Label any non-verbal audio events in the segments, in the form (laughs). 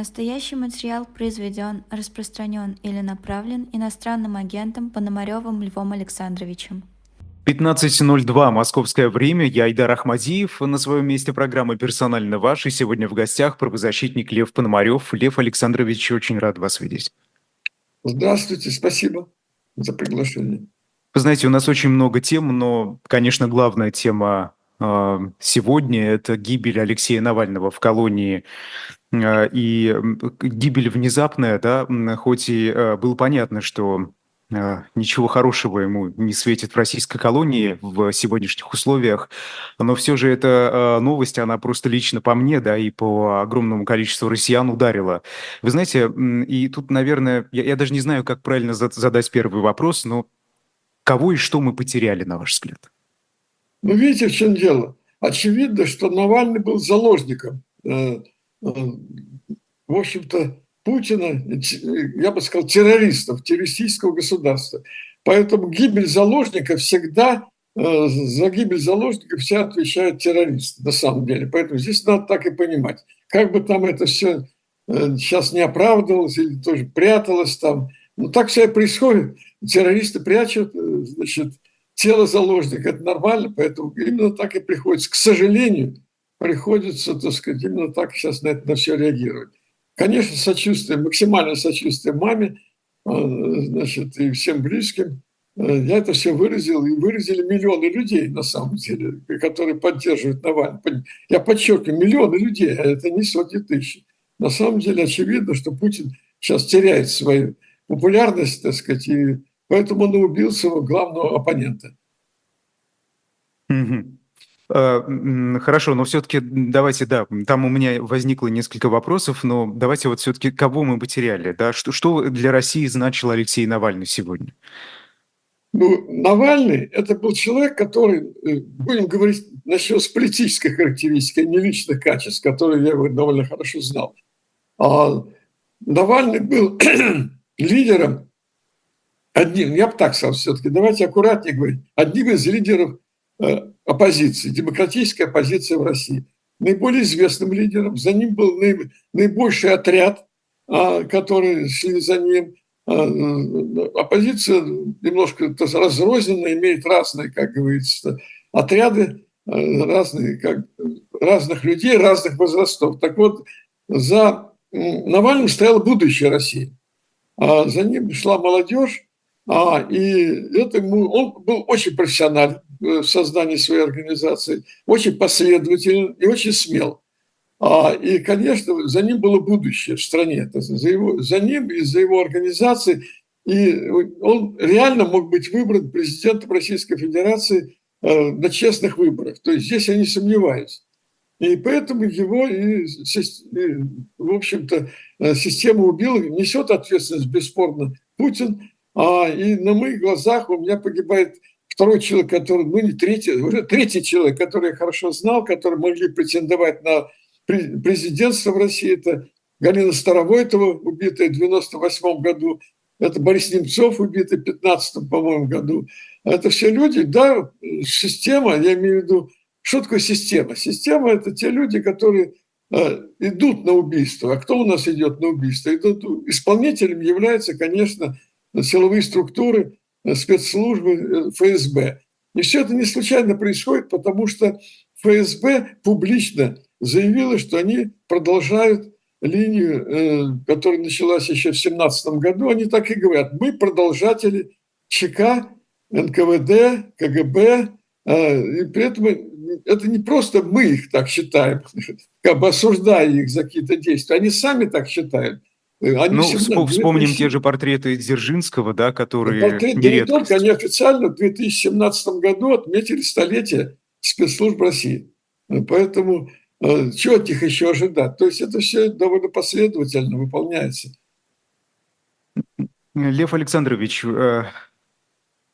Настоящий материал произведен, распространен или направлен иностранным агентом Пономаревым Львом Александровичем. 15.02 московское время. Я Айдар Ахмадиев. На своем месте программы «Персонально ваш». И сегодня в гостях правозащитник Лев Пономарев. Лев Александрович, очень рад вас видеть. Здравствуйте, спасибо за приглашение. Вы знаете, у нас очень много тем, но, конечно, главная тема э, сегодня – это гибель Алексея Навального в колонии и гибель внезапная, да, хоть и э, было понятно, что ничего хорошего ему не светит в российской колонии в сегодняшних условиях, но все же эта новость, она просто лично по мне, да, и по огромному количеству россиян ударила. Вы знаете, и тут, наверное, я, я даже не знаю, как правильно задать первый вопрос, но Кого и что мы потеряли, на ваш взгляд? Ну, видите, в чем дело? Очевидно, что Навальный был заложником, э, э, в общем-то, Путина, я бы сказал, террористов, террористического государства. Поэтому гибель заложника всегда, э, за гибель заложника все отвечают террористы, на самом деле. Поэтому здесь надо так и понимать. Как бы там это все сейчас не оправдывалось или тоже пряталось там, ну так все и происходит террористы прячут э, значит, тело заложника. Это нормально, поэтому именно так и приходится. К сожалению, приходится, так сказать, именно так сейчас на это на все реагировать. Конечно, сочувствие, максимальное сочувствие маме, э, значит, и всем близким. Э, я это все выразил, и выразили миллионы людей, на самом деле, которые поддерживают Навального. Я подчеркиваю, миллионы людей, а это не сотни тысяч. На самом деле очевидно, что Путин сейчас теряет свою популярность, так сказать, и Поэтому он убил своего главного оппонента. А, хорошо, но все-таки давайте, да, там у меня возникло несколько вопросов, но давайте вот все-таки кого мы потеряли, да, что, что для России значил Алексей Навальный сегодня? Ну, Навальный – это был человек, который, э, будем говорить, начнем с политической характеристики, а не личных качеств, которые я довольно хорошо знал. А Навальный был (clears throat) лидером одним, я бы так сказал все-таки, давайте аккуратнее говорить, одним из лидеров э, оппозиции, демократической оппозиции в России. Наиболее известным лидером, за ним был наибольший отряд, а, который шли за ним. А, э, оппозиция немножко разрозненная, имеет разные, как говорится, отряды, э, разные, как, разных людей, разных возрастов. Так вот, за Навальным стояло будущее России. А за ним шла молодежь, а, и это ему, он был очень профессионален в создании своей организации, очень последователен и очень смел. А, и, конечно, за ним было будущее в стране, за, его, за ним и за его организацией. И он реально мог быть выбран президентом Российской Федерации э, на честных выборах. То есть здесь я не сомневаюсь. И поэтому его, и, и, в общем-то, э, система убила, несет ответственность бесспорно Путин, а, и на моих глазах у меня погибает второй человек, который, ну не третий, уже третий человек, который я хорошо знал, который могли претендовать на президентство в России. Это Галина Старовойтова, убитая в 98 году. Это Борис Немцов, убитый в 15 по-моему, году. Это все люди, да, система, я имею в виду, что такое система? Система – это те люди, которые э, идут на убийство. А кто у нас идет на убийство? Идут, исполнителем является, конечно, силовые структуры, э, спецслужбы э, ФСБ. И все это не случайно происходит, потому что ФСБ публично заявила, что они продолжают линию, э, которая началась еще в 2017 году. Они так и говорят, мы продолжатели ЧК, НКВД, КГБ. И при этом это не просто мы их так считаем, (laughs) как бы осуждая их за какие-то действия. Они сами так считают. Они ну, всегда, вспомним 2000... те же портреты Дзержинского, да, которые Портреты не только, они официально в 2017 году отметили столетие спецслужб России. Поэтому э, чего от них еще ожидать? То есть это все довольно последовательно выполняется. Лев Александрович, э,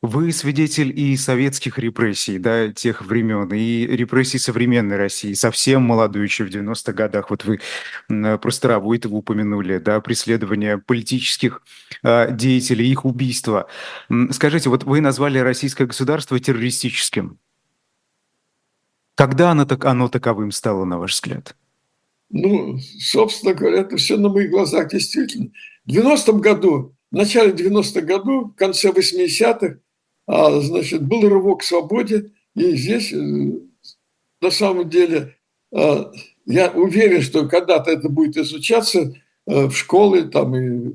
вы свидетель и советских репрессий, да, тех времен, и репрессий современной России, совсем молодой еще в 90-х годах. Вот вы про Старовойтова упомянули, да, преследование политических э, деятелей, их убийства. Скажите, вот вы назвали российское государство террористическим. Когда оно, так, оно таковым стало, на ваш взгляд? ну, собственно говоря, это все на моих глазах действительно. В 90-м году, в начале 90-х годов, в конце 80-х, а, значит, был рывок к свободе, и здесь э, на самом деле а, я уверен, что когда-то это будет изучаться э, в школе, там и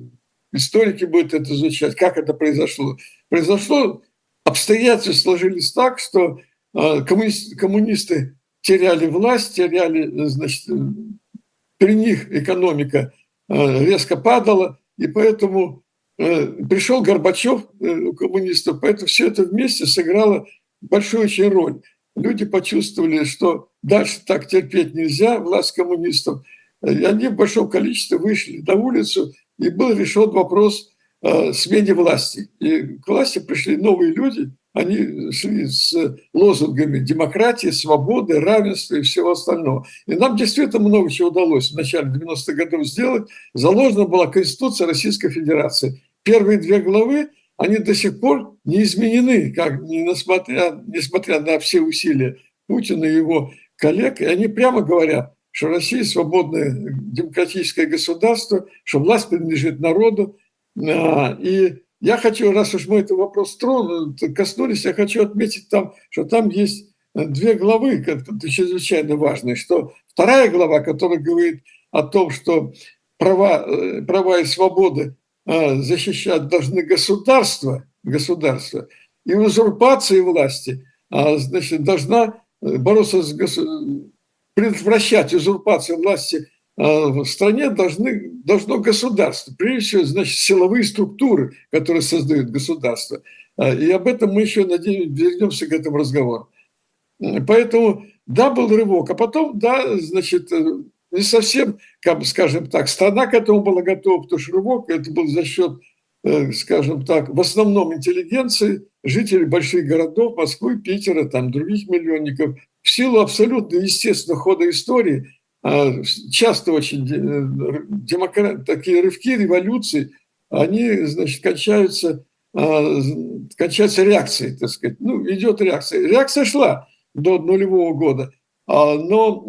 историки будут это изучать, как это произошло. Произошло, обстоятельства сложились так, что коммунисты теряли власть, теряли, значит, при них экономика э, резко падала, и поэтому э, пришел Горбачев у коммунистов, поэтому все это вместе сыграло большую очень роль. Люди почувствовали, что дальше так терпеть нельзя, власть коммунистов. И они в большом количестве вышли на улицу, и был решен вопрос э, смене власти. И к власти пришли новые люди, они шли с лозунгами демократии, свободы, равенства и всего остального. И нам действительно много чего удалось в начале 90-х годов сделать. Заложена была Конституция Российской Федерации. Первые две главы они до сих пор не изменены, как, несмотря, несмотря на все усилия Путина и его коллег. И они прямо говорят, что Россия свободное демократическое государство, что власть принадлежит народу. А, и я хочу, раз уж мы этот вопрос тронули, коснулись, я хочу отметить там, что там есть две главы, чрезвычайно важные, что вторая глава, которая говорит о том, что права, э, права и свободы защищать должны государства, государства, и узурпации власти, а, значит, должна э, бороться с предотвращать узурпацию власти а, в стране должны, должно государство, прежде всего, значит, силовые структуры, которые создают государство. И об этом мы еще, надеюсь, вернемся к этому разговору. Поэтому, да, был рывок, а потом, да, значит, э, не совсем, как, скажем так, страна к этому была готова, потому что рывок это был за счет, э, скажем так, в основном интеллигенции, жителей больших городов, Москвы, Питера, там других миллионников, в силу абсолютно естественного хода истории, а, часто очень э, демократ, такие рывки революции, они, значит, кончаются, а, кончаются реакцией, так сказать. Ну, идет реакция. Реакция шла до нулевого года, а, но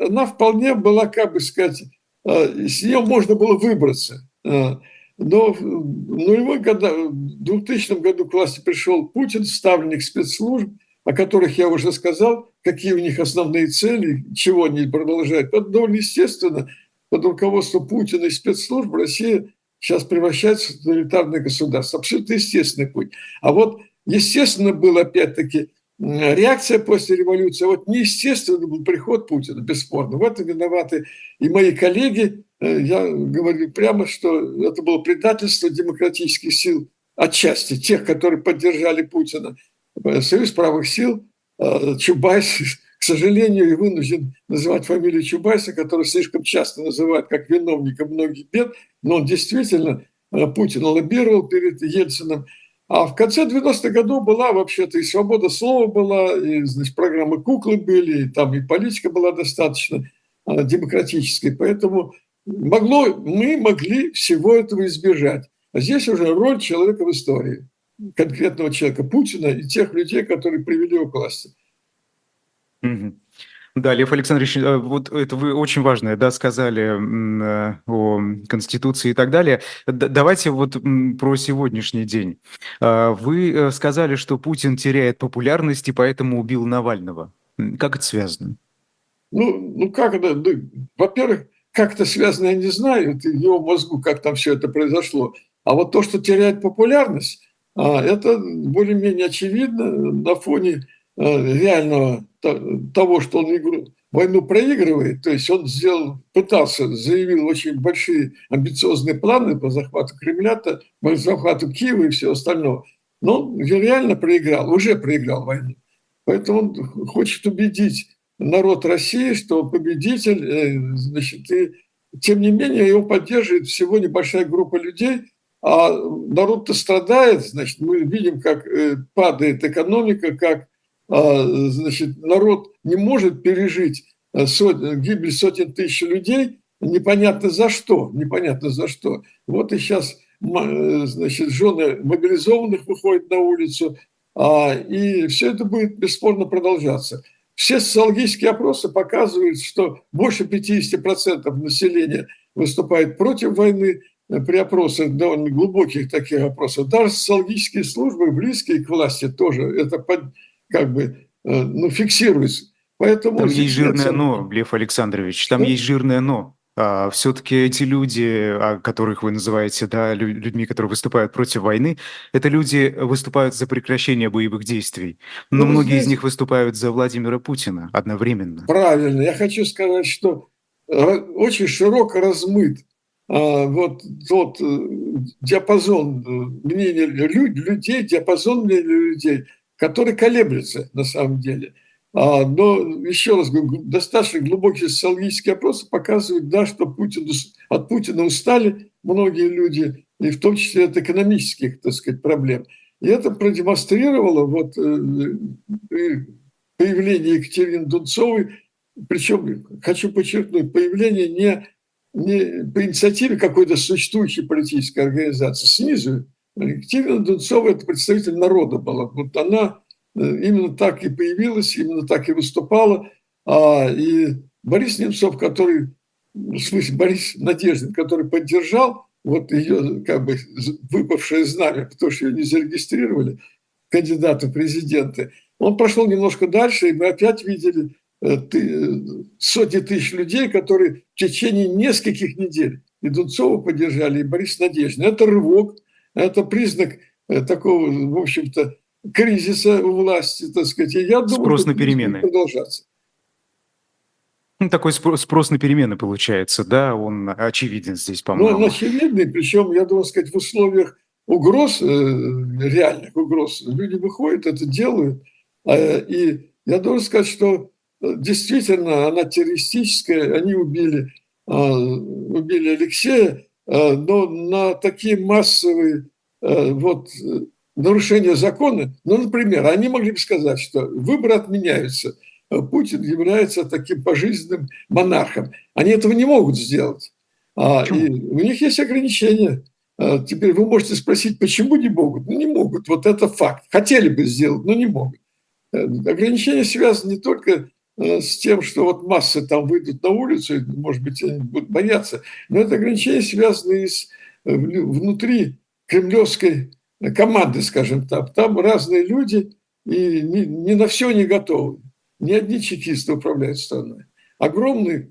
она вполне была, как бы сказать, э, с нее можно было выбраться. Э, но в нулевой года, в 2000 году к власти пришел Путин, ставленник спецслужб, о которых я уже сказал, какие у них основные цели, чего они продолжают. Это довольно естественно. Под руководством Путина и спецслужб Россия сейчас превращается в тоталитарное государство. Абсолютно естественный путь. А вот естественно было, опять-таки, реакция после революции. Вот неестественный был приход Путина, бесспорно. В этом виноваты и мои коллеги. Э, я говорю прямо, что это было предательство демократических сил отчасти, тех, которые поддержали Путина. Союз правых сил, э, Чубайс, (laughs) к сожалению, и вынужден называть фамилию Чубайса, который слишком часто называют как виновника многих бед, но он действительно э, Путина лоббировал перед Ельцином. А в конце 90-х годов была вообще-то и свобода слова была, и значит, программы куклы были, и там и политика была достаточно а, демократической. Поэтому могло, мы могли всего этого избежать. А здесь уже роль человека в истории, конкретного человека Путина и тех людей, которые привели его к власти. Mm-hmm. Да, Лев Александрович, э, вот это вы очень важное, да, сказали э, о Конституции и так далее. Давайте вот про сегодняшний день. А, вы э, сказали, что Путин теряет популярность и поэтому убил Навального. Как это связано? Ну, ну как это? Ну, во-первых, как это связано, я не знаю. В его мозгу, как там все это произошло. А вот то, что теряет популярность, а, это более-менее очевидно на фоне реального того, что он игру, войну проигрывает, то есть он сделал, пытался, заявил очень большие амбициозные планы по захвату Кремля, по захвату Киева и все остальное. Но реально проиграл, уже проиграл войну. Поэтому он хочет убедить народ России, что победитель, э, значит, и тем не менее его поддерживает всего небольшая группа людей, а народ-то страдает, значит, мы видим, как э, падает экономика, как значит, народ не может пережить э, сот, гибель сотен тысяч людей, непонятно за что, непонятно за что. Вот и сейчас э, значит, жены мобилизованных выходят на улицу, а, и все это будет бесспорно продолжаться. все социологические опросы показывают, что больше 50% населения выступает против войны, э, при опросах довольно глубоких таких опросов. Даже социологические службы, близкие к власти, тоже это под, как бы э, ну, фиксируется. Поэтому там есть жирное «но», Лев Александрович, там что? есть жирное «но». А, все-таки эти люди, которых вы называете да, людьми, которые выступают против войны, это люди выступают за прекращение боевых действий. Но ну, многие здесь... из них выступают за Владимира Путина одновременно. Правильно. Я хочу сказать, что э, очень широко размыт а, вот тот э, диапазон мнения людей, диапазон мнения людей, который колеблется на самом деле – а, но, еще раз говорю, достаточно глубокие социологические опросы показывают, да, что Путин, от Путина устали многие люди, и в том числе от экономических, так сказать, проблем. И это продемонстрировало вот, э, появление Екатерины Дунцовой, причем, хочу подчеркнуть, появление не, не по инициативе какой-то существующей политической организации снизу. Екатерина Дунцова – это представитель народа была. Вот она именно так и появилась, именно так и выступала. А, и Борис Немцов, который, в смысле Борис Надеждин, который поддержал вот ее как бы выпавшее знамя, потому что ее не зарегистрировали кандидата президенты, он прошел немножко дальше, и мы опять видели э, сотни тысяч людей, которые в течение нескольких недель и Дунцова поддержали, и Борис Надеждин. Это рывок, это признак э, такого, в общем-то, кризиса у власти, так сказать. И я думаю, спрос на перемены. продолжаться. Ну, такой спрос на перемены получается, да, он очевиден здесь, ну, по-моему. Ну, он очевидный, причем, я думаю сказать, в условиях угроз, э, реальных угроз, люди выходят, это делают. А, и я должен сказать, что э, действительно она террористическая, они убили, а, убили Алексея, но на такие массовые вот нарушение закона, ну, например, они могли бы сказать, что выборы отменяются, Путин является таким пожизненным монархом. Они этого не могут сделать. А, и у них есть ограничения. А, теперь вы можете спросить, почему не могут? Ну, не могут. Вот это факт. Хотели бы сделать, но не могут. Э, ограничения связаны не только э, с тем, что вот массы там выйдут на улицу, может быть, они будут бояться, но это ограничения связаны и с э, внутри кремлевской команды, скажем так. Там разные люди, и не, не на все не готовы. Ни одни чекисты управляют страной. Огромный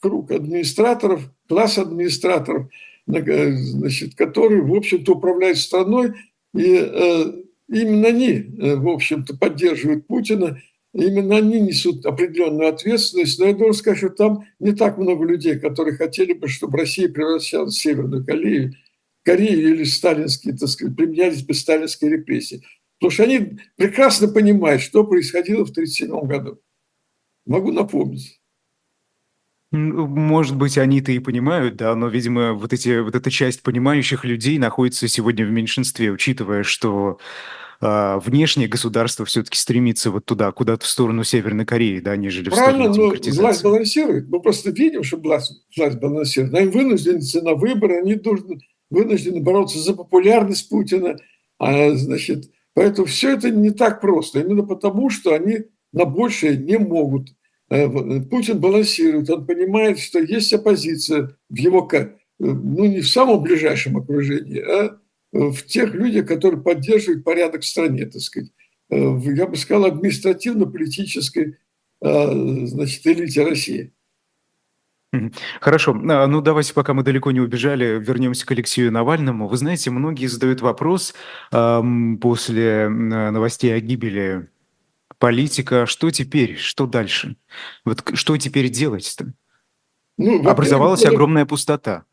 круг администраторов, класс администраторов, значит, которые, в общем-то, управляют страной, и э, именно они, э, в общем-то, поддерживают Путина, именно они несут определенную ответственность. Но я должен сказать, что там не так много людей, которые хотели бы, чтобы Россия превращалась в Северную Корею Корею или сталинские, так сказать, применялись бы сталинские репрессии. Потому что они прекрасно понимают, что происходило в 1937 году. Могу напомнить. Может быть, они-то и понимают, да, но, видимо, вот, эти, вот эта часть понимающих людей находится сегодня в меньшинстве, учитывая, что внешнее государство все-таки стремится вот туда, куда-то в сторону Северной Кореи, да, нежели Правильно, в сторону но власть балансирует. Мы просто видим, что власть, власть балансирует. Они вынуждены на выборы, они должны вынуждены бороться за популярность Путина. А, значит, поэтому все это не так просто. Именно потому, что они на большее не могут. Э, Путин балансирует, он понимает, что есть оппозиция в его, ну не в самом ближайшем окружении, а в тех людях, которые поддерживают порядок в стране, так сказать. Э, я бы сказал, административно-политической э, значит, элите России. Хорошо. А, ну, давайте, пока мы далеко не убежали, вернемся к Алексею Навальному. Вы знаете, многие задают вопрос эм, после новостей о гибели политика, что теперь, что дальше? Вот что теперь делать-то? Ну, Образовалась огромная пустота.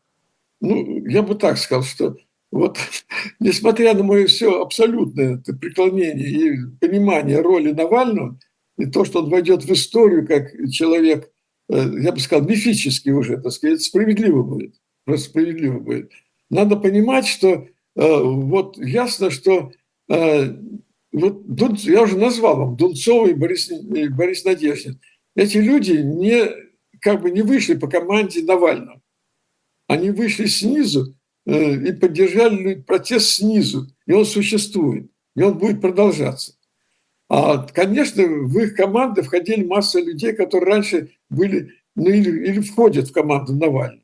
Ну, я бы так сказал, что вот, (laughs) несмотря на мое все абсолютное преклонение и понимание роли Навального, и то, что он войдет в историю как человек – Э, я бы сказал, мифический уже, так сказать, справедливо будет. Просто справедливо будет. Надо понимать, что э, вот ясно, что э, вот я уже назвал вам Дунцов и Борис, и Борис Надеждин. Эти люди не, как бы не вышли по команде Навального. Они вышли снизу и поддержали протест снизу. И он существует. И он будет продолжаться. А, конечно, в их команды входили масса людей, которые раньше были ну, или, или входят в команду Навального.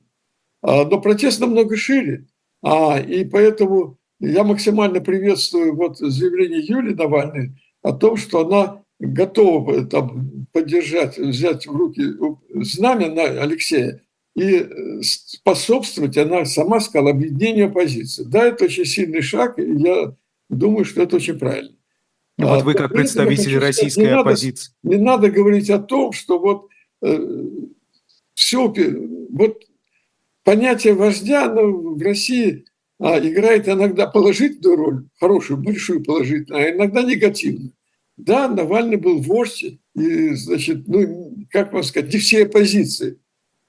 А, но протест намного шире. А, и поэтому я максимально приветствую вот заявление Юлии Навальной о том, что она готова там, поддержать, взять в руки знамя на Алексея и способствовать, она сама сказала, объединению оппозиции. Да, это очень сильный шаг, и я думаю, что это очень правильно. Ну, вот а, вы как представитель российской сказать, не оппозиции. Надо, не надо говорить о том, что вот э, все, вот понятие вождя оно в России а, играет иногда положительную роль, хорошую, большую положительную, а иногда негативную. Да, Навальный был вождь, и, значит, ну, как вам сказать, не все оппозиции.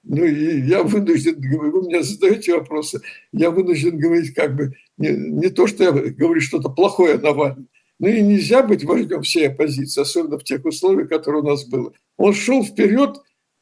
Ну, и я вынужден, вы меня задаете вопросы, я вынужден говорить как бы не, не то, что я говорю что-то плохое о Навальном, ну и нельзя быть вождем всей оппозиции, особенно в тех условиях, которые у нас было. Он шел вперед,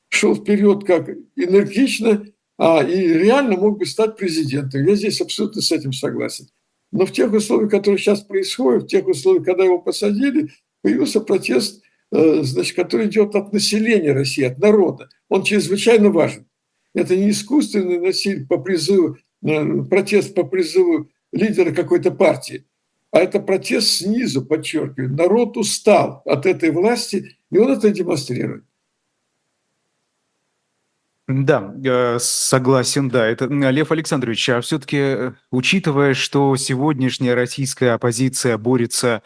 шел вперед как энергично, а, и реально мог бы стать президентом. Я здесь абсолютно с этим согласен. Но в тех условиях, которые сейчас происходят, в тех условиях, когда его посадили, появился протест, значит, который идет от населения России, от народа. Он чрезвычайно важен. Это не искусственный насилие по призыву, э, протест по призыву лидера какой-то партии, а это протест снизу, подчеркиваю. Народ устал от этой власти, и он это демонстрирует. Да, э, согласен, да. Это Лев Александрович, а все-таки, э, учитывая, что сегодняшняя российская оппозиция борется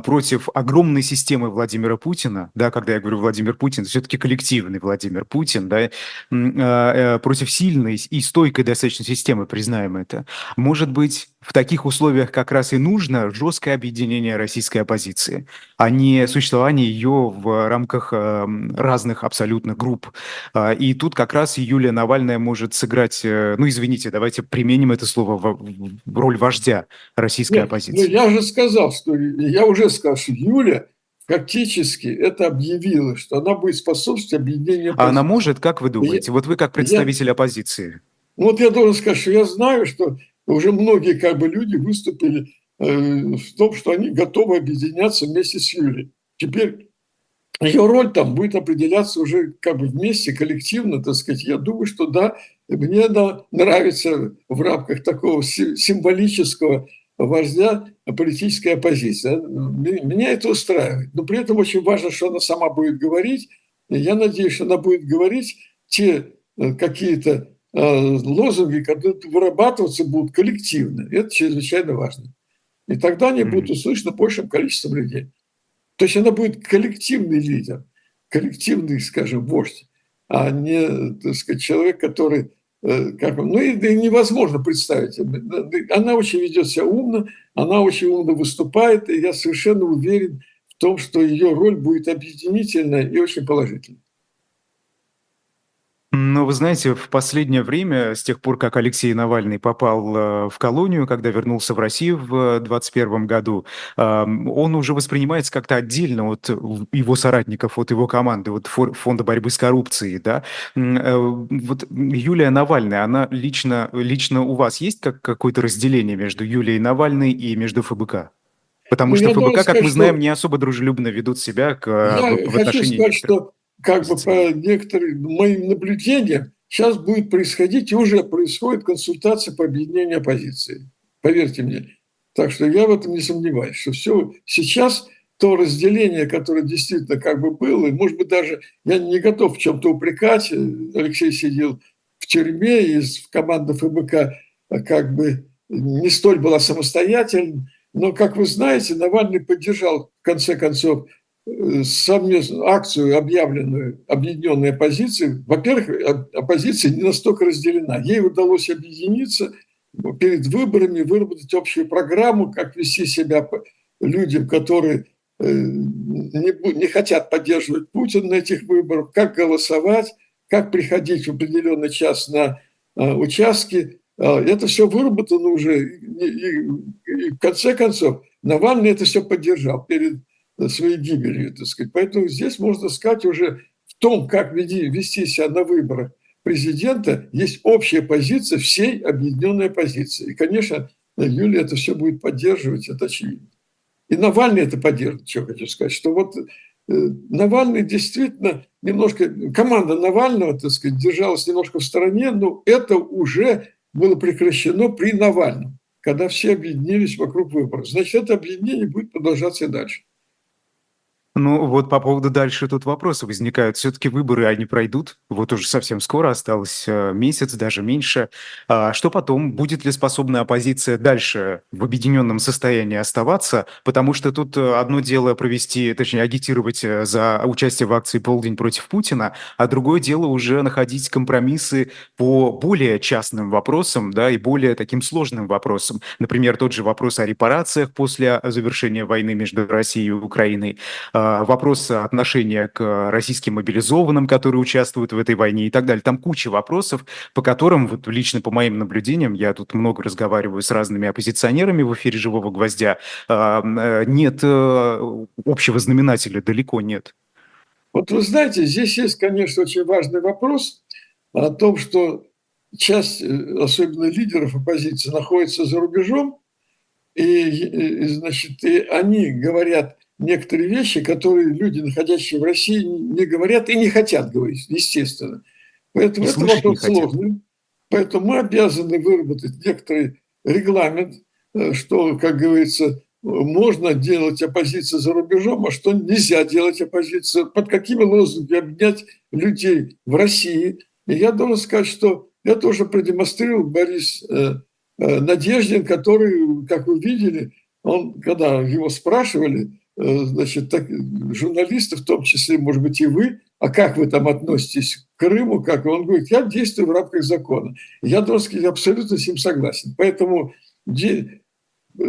против огромной системы Владимира Путина, да, когда я говорю Владимир Путин, все-таки коллективный Владимир Путин, да, а, э, против сильной и стойкой достаточно системы, признаем это. Может быть, в таких условиях как раз и нужно жесткое объединение российской оппозиции, а не существование ее в рамках э, разных абсолютно групп. А, и тут как раз Юлия Навальная может сыграть, э, ну, извините, давайте применим это слово в роль вождя российской Нет, оппозиции. Я же сказал, что я уже сказал, что Юля фактически это объявила, что она будет способствовать объединению оппозиции. А она может, как вы думаете? Я, вот вы как представитель я, оппозиции. Ну, вот я должен сказать, что я знаю, что уже многие как бы люди выступили э, в том, что они готовы объединяться вместе с Юлей. Теперь ее роль там будет определяться уже как бы вместе, коллективно, так сказать. Я думаю, что да, мне да, нравится в рамках такого символического вождя политической оппозиции. Меня это устраивает. Но при этом очень важно, что она сама будет говорить. Я надеюсь, что она будет говорить те э, какие-то э, лозунги, которые вырабатываться будут коллективно. Это чрезвычайно важно. И тогда они будут услышаны большим количеством людей. То есть она будет коллективный лидер, коллективный, скажем, вождь, а не так сказать, человек, который Э, как, ну и, да, невозможно представить. Она очень ведет себя умно, она очень умно выступает, и я совершенно уверен в том, что ее роль будет объединительная и очень положительная. Но вы знаете, в последнее время, с тех пор, как Алексей Навальный попал э, в колонию, когда вернулся в Россию в 2021 году, он уже воспринимается как-то отдельно от его соратников, от его команды, от Фонда борьбы с коррупцией. Да? Э, вот Юлия Навальная, она лично, лично у вас есть как, какое-то разделение между Юлией Навальной и между ФБК? Потому ну, что ФБК, сказать, как мы знаем, что... не особо дружелюбно ведут себя к, я в, в отношении... Сказать, что как бы по некоторым моим наблюдениям, сейчас будет происходить и уже происходит консультация по объединению оппозиции. Поверьте мне. Так что я в этом не сомневаюсь, что все сейчас то разделение, которое действительно как бы было, и, может быть, даже я не готов в чем-то упрекать. Алексей сидел в тюрьме, и команда ФБК как бы не столь была самостоятельной. Но, как вы знаете, Навальный поддержал, в конце концов, совместную акцию, объявленную объединенной оппозицией, во-первых, оппозиция не настолько разделена. Ей удалось объединиться перед выборами, выработать общую программу, как вести себя людям, которые э, не, не хотят поддерживать Путина на этих выборах, как голосовать, как приходить в определенный час на э, участки. Э, это все выработано уже. И, и, и в конце концов, Навальный это все поддержал перед своей гибелью, так сказать. Поэтому здесь можно сказать уже в том, как вести себя на выборах президента, есть общая позиция всей объединенной оппозиции. И, конечно, Юлия это все будет поддерживать, это очевидно. и Навальный это поддерживает, что хочу сказать, что вот Навальный действительно немножко, команда Навального, так сказать, держалась немножко в стороне, но это уже было прекращено при Навальном, когда все объединились вокруг выборов. Значит, это объединение будет продолжаться и дальше. Ну вот по поводу дальше тут вопросы возникают. Все-таки выборы, они пройдут. Вот уже совсем скоро, осталось э, месяц, даже меньше. А что потом? Будет ли способна оппозиция дальше в объединенном состоянии оставаться? Потому что тут э, одно дело провести, точнее агитировать э, за участие в акции «Полдень против Путина», а другое дело уже находить компромиссы по более частным вопросам, да, и более таким сложным вопросам. Например, тот же вопрос о репарациях после завершения войны между Россией и Украиной а, а, вопрос отношения к российским мобилизованным, которые участвуют в этой войне и так далее. Там куча вопросов, по которым, вот лично по моим наблюдениям, я тут много разговариваю с разными оппозиционерами в эфире «Живого гвоздя», а, э, нет э, общего знаменателя, далеко нет. Вот вы знаете, здесь есть, конечно, очень важный вопрос о том, что часть, э, особенно лидеров оппозиции, находится за рубежом, и, и значит, и они говорят некоторые вещи, которые люди, находящие в России, не говорят и не хотят говорить, естественно. Поэтому и это вопрос сложный. Поэтому мы обязаны выработать некоторый регламент, э, что, как говорится, можно делать оппозицию за рубежом, а что нельзя делать оппозицию, под какими лозунгами обнять людей в России. И я должен сказать, что это уже продемонстрировал Борис э, э, Надеждин, который, как вы видели, он, когда его спрашивали, значит, так, журналисты, в том числе, может быть, и вы, а как вы там относитесь к Крыму, как он говорит, я действую в рамках закона. Я должен сказать, абсолютно с ним согласен. Поэтому де, э,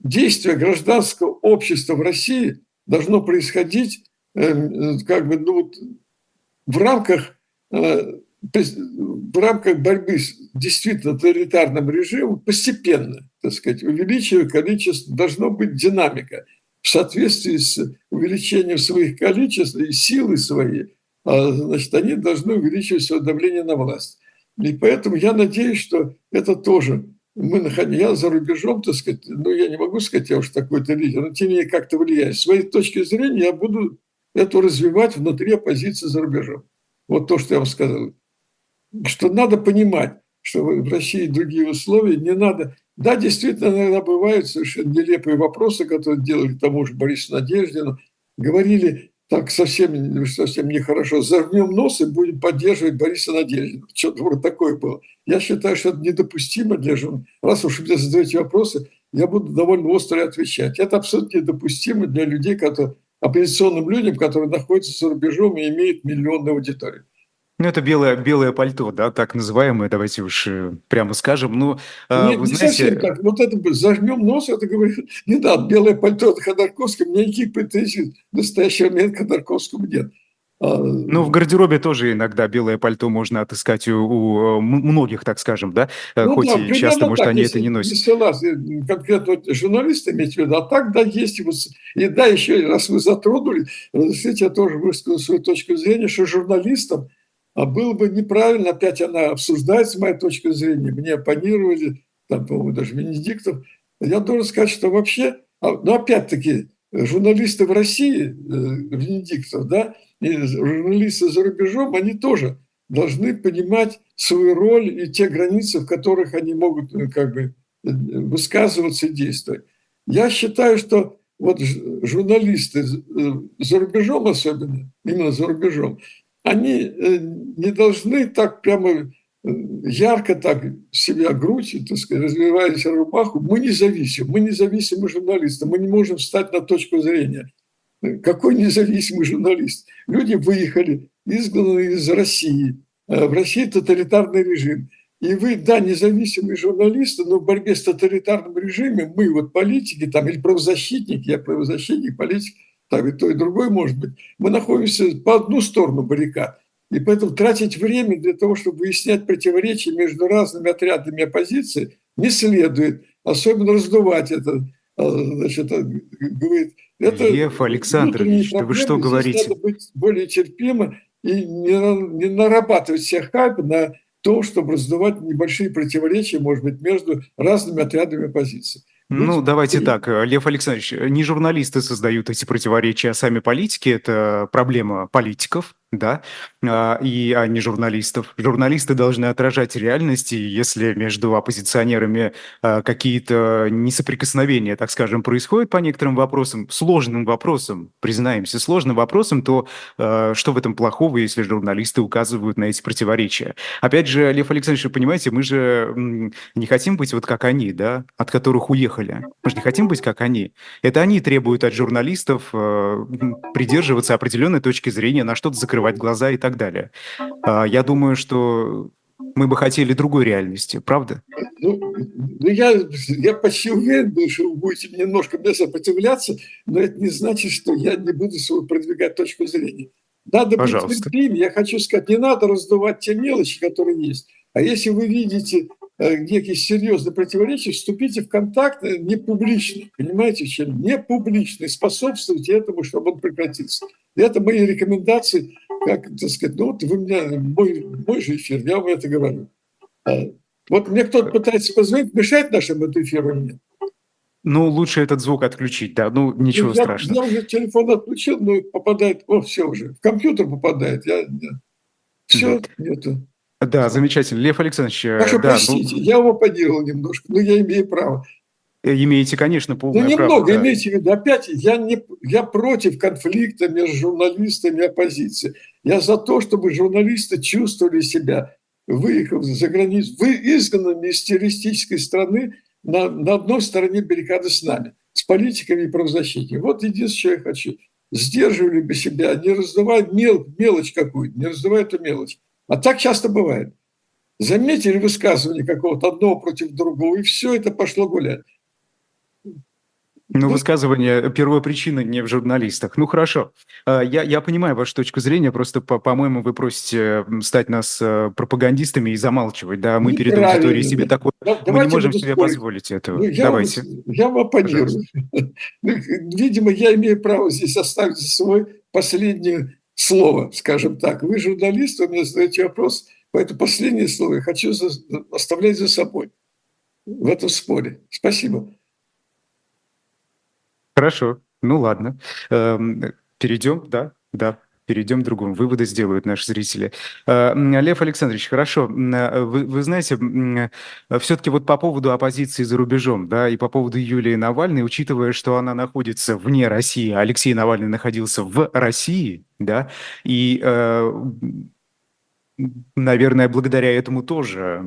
действие гражданского общества в России должно происходить э, как бы ну, в рамках в рамках борьбы с действительно тоталитарным режимом постепенно, так сказать, увеличивая количество, должно быть динамика – в соответствии с увеличением своих количеств и силы своей, а, значит, они должны увеличивать свое давление на власть. И поэтому я надеюсь, что это тоже мы находим, я за рубежом, так сказать, ну, я не могу сказать, я уж такой-то лидер, но тем не менее как-то влияет. С своей точки зрения я буду это развивать внутри оппозиции за рубежом. Вот то, что я вам сказал. Что надо понимать, что в России другие условия, не надо да, действительно, иногда бывают совершенно нелепые вопросы, которые делали тому же Борису Надеждину. Говорили так совсем, совсем нехорошо. Зарвем нос и будем поддерживать Бориса Надеждина. Что-то вроде такое было. Я считаю, что это недопустимо для журналистов. Раз уж вы задаете вопросы, я буду довольно остро отвечать. Это абсолютно недопустимо для людей, которые, оппозиционным людям, которые находятся за рубежом и имеют миллионную аудиторию. Ну, это белое, белое пальто, да, так называемое, давайте уж э, прямо скажем. Ну, а, Нет, вы не знаете... совсем так. Вот это зажмем нос, это говорит, не да, белое пальто это Ходорковский, у меня никаких претензий в настоящий момент Ходорковскому нет. А, ну, в гардеробе тоже иногда белое пальто можно отыскать у, у многих, так скажем, да? Э, ну, Хоть да, и часто, может, так, они это не носят. Если нас конкретно журналисты иметь в виду, а так, да, есть. И да, еще раз вы затронули, разрешите, я тоже высказал свою точку зрения, что журналистам – а было бы неправильно, опять она обсуждается, с моей точки зрения, мне оппонировали, там, по-моему, даже Венедиктов. Я должен сказать, что вообще, а, ну, опять-таки, журналисты в России, э, Венедиктов, да, и журналисты за рубежом, они тоже должны понимать свою роль и те границы, в которых они могут э, как бы э, высказываться и действовать. Я считаю, что вот журналисты за рубежом особенно, именно за рубежом, они э, не должны так прямо э, ярко так себя грудь, так сказать, развиваясь рубаху. Мы независимы, мы независимые журналисты, мы не можем встать на точку зрения. Какой независимый журналист? Люди выехали, изгнаны из России. Э, в России тоталитарный режим. И вы, да, независимые журналисты, но в борьбе с тоталитарным режимом мы, вот политики там, или правозащитники, я правозащитник, политик – так и то, и другой может быть, мы находимся по одну сторону баррикад. И поэтому тратить время для того, чтобы выяснять противоречия между разными отрядами оппозиции, не следует. Особенно раздувать это. А, значит, говорит, это Лев Александрович, да вы что говорите? Надо быть более терпимо и не, не нарабатывать всех хайп на то, чтобы раздувать небольшие противоречия, может быть, между разными отрядами оппозиции. Ну, давайте так, Лев Александрович, не журналисты создают эти противоречия, а сами политики. Это проблема политиков, да, а, и а не журналистов. Журналисты должны отражать реальность, и если между оппозиционерами а, какие-то несоприкосновения, так скажем, происходят по некоторым вопросам, сложным вопросам, признаемся, сложным вопросам, то а, что в этом плохого, если журналисты указывают на эти противоречия? Опять же, Лев Александрович, вы понимаете, мы же не хотим быть вот как они, да, от которых уехали. Мы же не хотим быть как они. Это они требуют от журналистов придерживаться определенной точки зрения, на что-то закрывать глаза и так далее. А, я думаю, что мы бы хотели другой реальности, правда? Ну, ну я, я почти уверен, что вы будете немножко мне сопротивляться, но это не значит, что я не буду свою продвигать точку зрения. Надо Пожалуйста. быть терпимым. Я хочу сказать, не надо раздувать те мелочи, которые есть. А если вы видите Э, некие серьезные противоречия, вступите в контакт э, не публично, понимаете, чем не публично, и способствуйте этому, чтобы он прекратился. Это мои рекомендации, как, так сказать, ну вот вы меня, мой, мой же эфир, я вам это говорю. А, вот мне кто-то пытается позвонить, мешает нашему эфиру нет? Ну, лучше этот звук отключить, да, ну, ничего ну, я, страшного. Я уже телефон отключил, но попадает, о, все уже, в компьютер попадает, я, я все, да. нету. Да, замечательно. Лев Александрович, Прошу да, простите, ну... я его подделал немножко, но я имею право. Э, имеете, конечно, полное ну, немного, право. Да. имейте в виду. Опять, я, не, я против конфликта между журналистами и оппозицией. Я за то, чтобы журналисты чувствовали себя, выехав за границу, вы изгнанными из террористической страны на, на одной стороне баррикады с нами, с политиками и правозащитниками. Вот единственное, что я хочу. Сдерживали бы себя, не раздавая мел, мелочь какую-то, не раздавая эту мелочь. А так часто бывает. Заметили высказывание какого-то одного против другого, и все это пошло гулять. Ну, высказывание первой причины не в журналистах. Ну, хорошо. А, я, я понимаю вашу точку зрения, просто, по- по-моему, вы просите стать нас э, пропагандистами и замалчивать, да, мы перед аудиторией себе такое... Да, мы не можем себе позволить этого. Ну, я Давайте. Вам, я вам оппонирую. (laughs) Ну, видимо, я имею право здесь оставить свой последний слово, скажем так. Вы журналист, вы мне задаете вопрос, поэтому последнее слово я хочу оставлять за собой в этом споре. Спасибо. Хорошо, ну ладно. Эм, перейдем, да, да перейдем к другому. Выводы сделают наши зрители. Э, Лев Александрович, хорошо. Э, вы, вы знаете, э, все-таки вот по поводу оппозиции за рубежом, да, и по поводу Юлии Навальной, учитывая, что она находится вне России, а Алексей Навальный находился в России, да, и наверное, благодаря этому тоже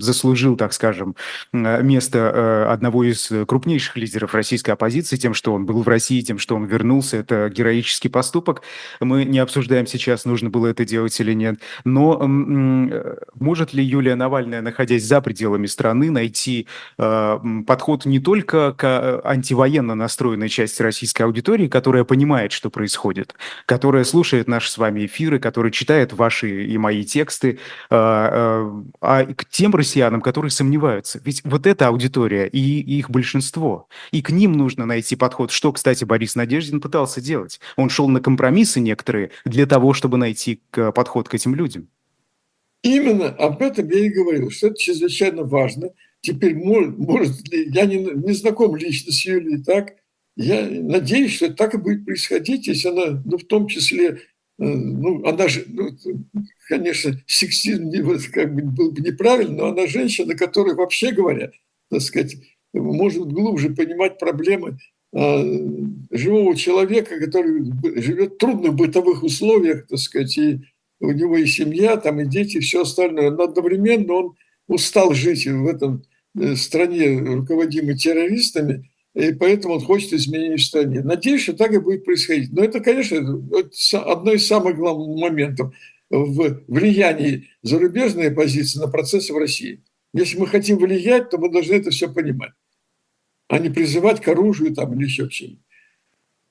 заслужил, так скажем, место э, одного из крупнейших лидеров российской оппозиции тем, что он был в России, тем, что он вернулся. Это героический поступок. Мы не обсуждаем сейчас, нужно было это делать или нет. Но э, может ли Юлия Навальная, находясь за пределами страны, найти э, подход не только к антивоенно настроенной части российской аудитории, которая понимает, что происходит, которая слушает наши с вами эфиры, которая читает ваши и мои тексты, а, а, а к тем россиянам, которые сомневаются. Ведь вот эта аудитория и, их большинство. И к ним нужно найти подход, что, кстати, Борис Надеждин пытался делать. Он шел на компромиссы некоторые для того, чтобы найти подход к этим людям. Именно об этом я и говорил, что это чрезвычайно важно. Теперь, может ли, я не, не знаком лично с Юлией, так, я надеюсь, что так и будет происходить, если она, ну, в том числе ну, она же, ну, конечно, сексизм как бы был бы неправильно, но она женщина, которая вообще говоря, так сказать, может глубже понимать проблемы а, живого человека, который живет в трудных бытовых условиях, так сказать, и у него и семья, там и дети, и все остальное. Но одновременно он устал жить в этом э, стране, руководимой террористами, и поэтому он хочет изменений в стране. Надеюсь, что так и будет происходить. Но это, конечно, одно из самых главных моментов в влиянии зарубежной оппозиции на процессы в России. Если мы хотим влиять, то мы должны это все понимать, а не призывать к оружию там, или еще к чему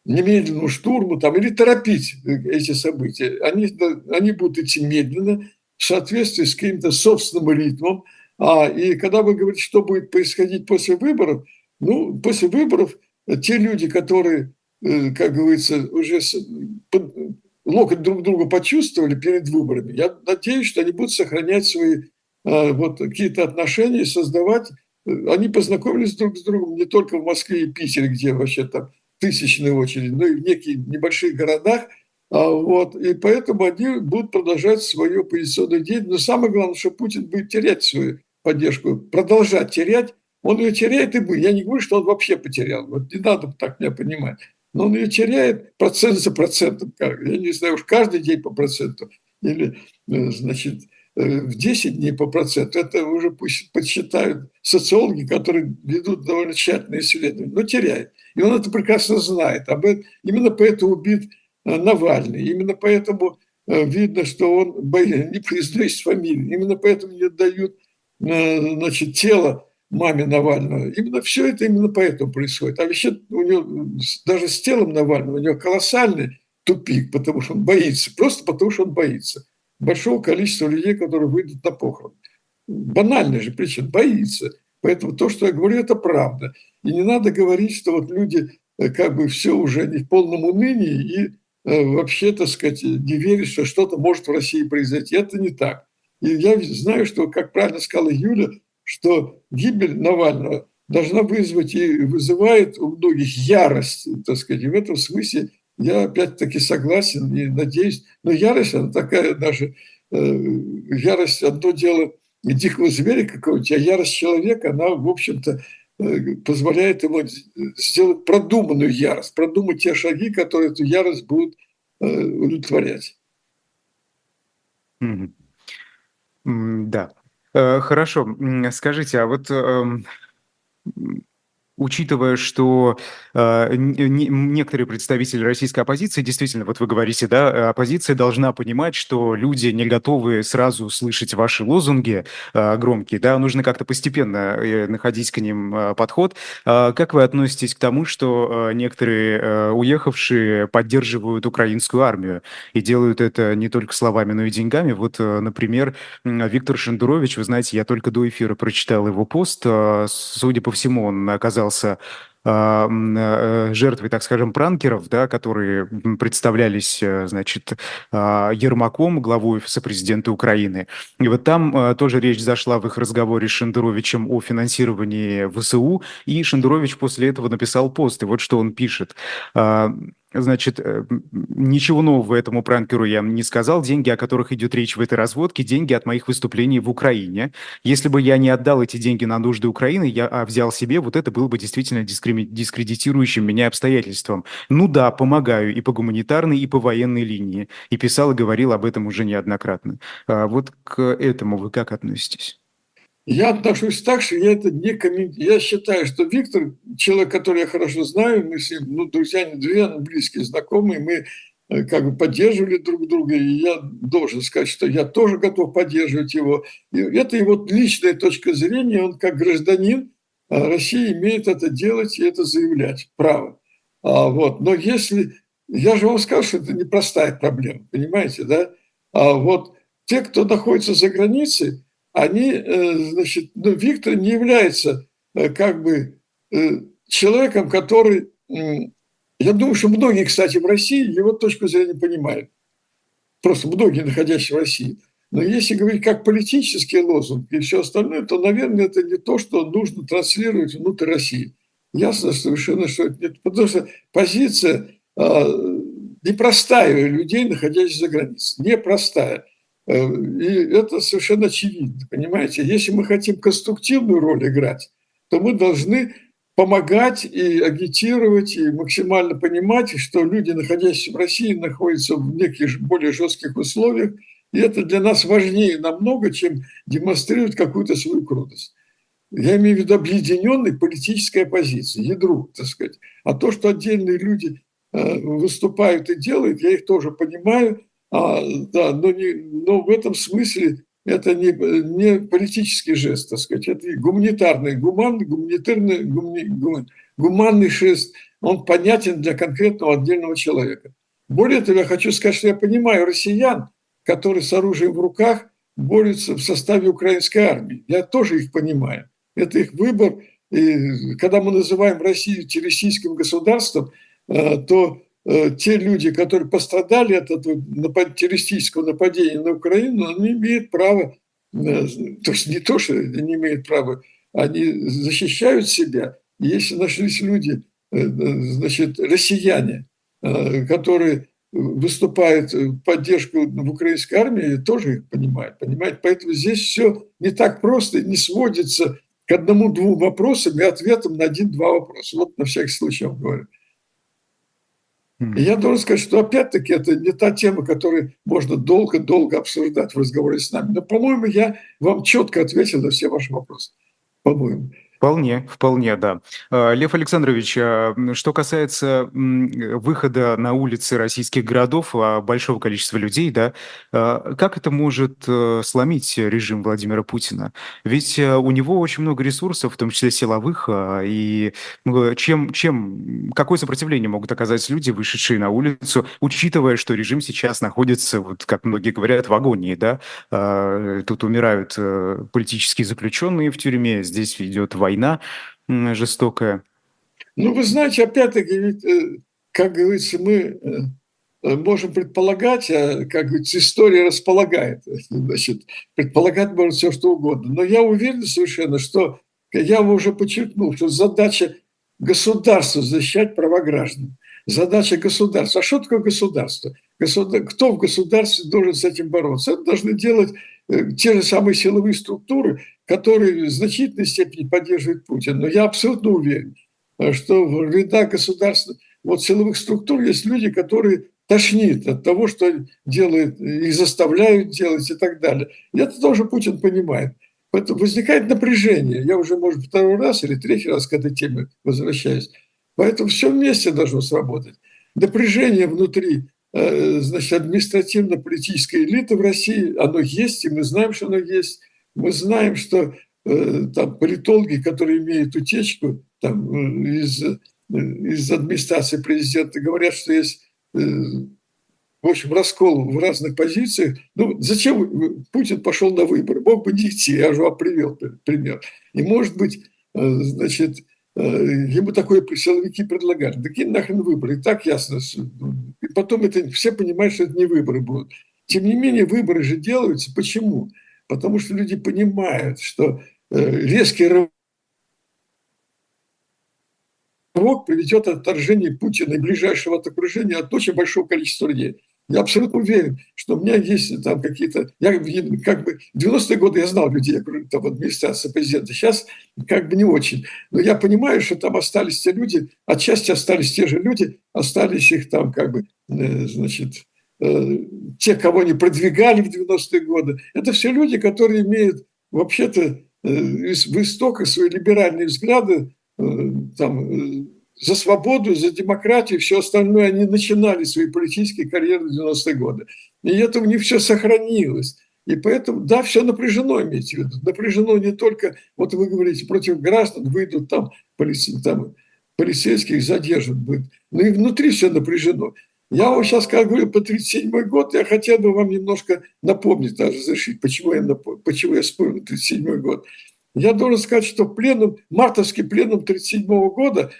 немедленному штурму там, или торопить эти события. Они, они будут идти медленно, в соответствии с каким-то собственным ритмом. А, и когда вы говорите, что будет происходить после выборов – ну, после выборов те люди, которые, э, как говорится, уже локоть друг друга почувствовали перед выборами, я надеюсь, что они будут сохранять свои а, вот какие-то отношения, создавать они познакомились друг с другом не только в Москве и Питере, где вообще там тысячные очереди, но и в неких небольших городах. А, вот, и поэтому они будут продолжать свою оппозиционную деятельность. Но самое главное, что Путин будет терять свою поддержку, продолжать терять. Он ее теряет и будет. Я не говорю, что он вообще потерял. Вот не надо так меня понимать. Но он ее теряет процент за процентом. Я не знаю, уж каждый день по проценту. Или, э, значит, Э, в 10 дней по проценту, это уже пусть подсчитают социологи, которые ведут довольно тщательные исследования, но теряет. И он это прекрасно знает. Об этом, именно поэтому убит э, Навальный. Именно поэтому видно, что он (laughs) не произносит фамилию. Именно поэтому не отдают значит, тело маме Навального. Именно все это именно поэтому происходит. А вообще у него даже с телом Навального у него колоссальный тупик, потому что он боится. Просто потому что он боится большого количества людей, которые выйдут на похороны. Банальная же причина, боится. Поэтому то, что я говорю, это правда. И не надо говорить, что вот люди э, как бы все уже не в полном унынии и э, вообще, так сказать, не верят, что что-то может в России произойти. Это не так. И я знаю, что, как правильно сказала Юля, что гибель Навального должна вызвать и вызывает у многих ярость, так сказать. И в этом смысле я опять-таки согласен и надеюсь, но ярость, она такая даже, э, ярость одно дело дикого зверя какого-нибудь, а ярость человека, она, в общем-то, э, позволяет ему сделать продуманную ярость, продумать те шаги, которые эту ярость будут э, удовлетворять. Mm-hmm. Mm, да. Хорошо. Скажите, а вот эм, учитывая, что э, не, некоторые представители российской оппозиции, действительно, вот вы говорите, да, оппозиция должна понимать, что люди не готовы сразу слышать ваши лозунги э, громкие, да, нужно как-то постепенно э, находить к ним э, подход. Э, как вы относитесь к тому, что э, некоторые э, уехавшие поддерживают украинскую армию и делают это не только словами, но и деньгами? Вот, э, например, Виктор Шендурович, вы знаете, я только до эфира прочитал его пост, э, судя по всему, он оказался оказался а, э, жертвой, так скажем, пранкеров, да, которые представлялись, э, значит, а, Ермаком, главой сопрезидента Украины. И вот там э, тоже речь зашла в их разговоре с Шендеровичем о финансировании ВСУ, и Шендерович после этого написал пост, и вот что он пишет. Значит, э, ничего нового этому пранкеру я не сказал. Деньги, о которых идет речь в этой разводке, деньги от моих выступлений в Украине. Если бы я не отдал эти деньги на нужды Украины, я а взял себе, вот это было бы действительно дискредитирующим меня обстоятельством. Ну да, помогаю и по гуманитарной, и по военной линии. И писал и говорил об этом уже неоднократно. А вот к этому вы как относитесь? Я отношусь так, что я это не комментирую. Я считаю, что Виктор, человек, который я хорошо знаю, мы с ним, ну, друзья, не друзья, но близкие, знакомые, мы э, как бы поддерживали друг друга, и я должен сказать, что я тоже готов поддерживать его. И это его личная точка зрения, он как гражданин э, России имеет это делать и это заявлять, право. А, вот. Но если, я же вам сказал, что это непростая проблема, понимаете, да? А вот те, кто находится за границей, они, э, значит, ну, Виктор не является э, как бы э, человеком, который, я думаю, что многие, кстати, в России его точку зрения понимают. Просто многие, находящие в России. Но если говорить как политический лозунг и все остальное, то, наверное, это не то, что нужно транслировать внутрь России. Ясно совершенно, что это нет. Потому что позиция а, непростая у людей, находящихся за границей. Непростая. Э, и это совершенно очевидно, понимаете? Если мы хотим конструктивную роль играть, то мы должны помогать и агитировать, и максимально понимать, что люди, находящиеся в России, находятся в неких более жестких условиях, и это для нас важнее намного, чем демонстрировать какую-то свою крутость. Я имею в виду объединенной политической оппозиции, ядру, так сказать. А то, что отдельные люди э, выступают и делают, я их тоже понимаю – а, да, но, не, но в этом смысле это не, не политический жест, так сказать, это гуманитарный, гуманный, гуманитарный, гумани, гуманный жест, он понятен для конкретного отдельного человека. Более того, я хочу сказать, что я понимаю россиян, которые с оружием в руках борются в составе украинской армии. Я тоже их понимаю. Это их выбор. И когда мы называем Россию террористическим государством, э, то те люди, которые пострадали от этого террористического нападения на Украину, они имеют право, э, то есть не то, что не имеют права, они защищают себя. Если нашлись люди, значит, россияне, которые выступают в поддержку в украинской армии, тоже их понимают. понимают. Поэтому здесь все не так просто, не сводится к одному-двум вопросам и ответам на один-два вопроса. Вот на всякий случай я вам говорю. Я должен сказать, что опять-таки это не та тема, которую можно долго-долго обсуждать в разговоре с нами. Но, по-моему, я вам четко ответил на все ваши вопросы. По-моему. Вполне, вполне, да. А, Лев Александрович, а, что касается выхода на улицы российских городов а, большого количества людей, да, как это может э, сломить режим Владимира Путина? Ведь э, у него очень много ресурсов, в том числе силовых, и ну, чем, чем, какое сопротивление могут оказать люди, вышедшие на улицу, учитывая, что режим сейчас находится, вот как многие говорят, в агонии, да, тут умирают э, политические заключенные в тюрьме, здесь идет война, война жестокая. Ну, вы знаете, опять-таки, э, как говорится, мы э, э, можем предполагать, а, как говорится, история располагает. Значит, предполагать можно все, что угодно. Но я уверен совершенно, что я уже подчеркнул, что задача государства защищать права граждан. Задача государства. А что такое государство? Государ... Кто в государстве должен с этим бороться? Это должны делать те же самые силовые структуры, которые в значительной степени поддерживают Путин. Но я абсолютно уверен, что в рядах государственных вот силовых структур есть люди, которые тошнит от того, что делают, их заставляют делать и так далее. И это тоже Путин понимает. Поэтому возникает напряжение. Я уже, может, второй раз или третий раз к этой теме возвращаюсь. Поэтому все вместе должно сработать. Напряжение внутри э, значит, административно-политической элиты в России, оно есть, и мы знаем, что оно есть. Мы знаем, что э, там политологи, которые имеют утечку там, э, из, э, из администрации президента, говорят, что есть в общем, раскол в разных позициях. Ну, зачем Путин пошел на выборы? Мог бы не идти, я же вам привел пример. И, может быть, значит, ему такое силовики предлагали. Да какие нахрен выборы? И так ясно. И потом это все понимают, что это не выборы будут. Тем не менее, выборы же делаются. Почему? потому что люди понимают, что э, резкий рывок приведет от отторжения Путина и ближайшего от окружения от очень большого количества людей. Я абсолютно уверен, что у меня есть там какие-то... Я как бы... В 90-е годы я знал людей там, в администрации президента. Сейчас как бы не очень. Но я понимаю, что там остались те люди, отчасти остались те же люди, остались их там как бы, э, значит, Э, те, кого они продвигали в 90-е годы, это все люди, которые имеют вообще-то э, в истоках свои либеральные взгляды там, за свободу, за демократию, все остальное, они начинали свои политические карьеры в 90-е годы. И это у них все сохранилось. И поэтому, да, все напряжено, имейте в виду. Напряжено не только, вот вы говорите, против граждан выйдут там, полиц... там полицейских задержат будет, но и внутри все напряжено. Я вам сейчас, как говорю, по 37 год, я хотел бы вам немножко напомнить, даже разрешить, почему я, почему я вспомнил 37 год. Я должен сказать, что пленум, мартовский пленум 37 года,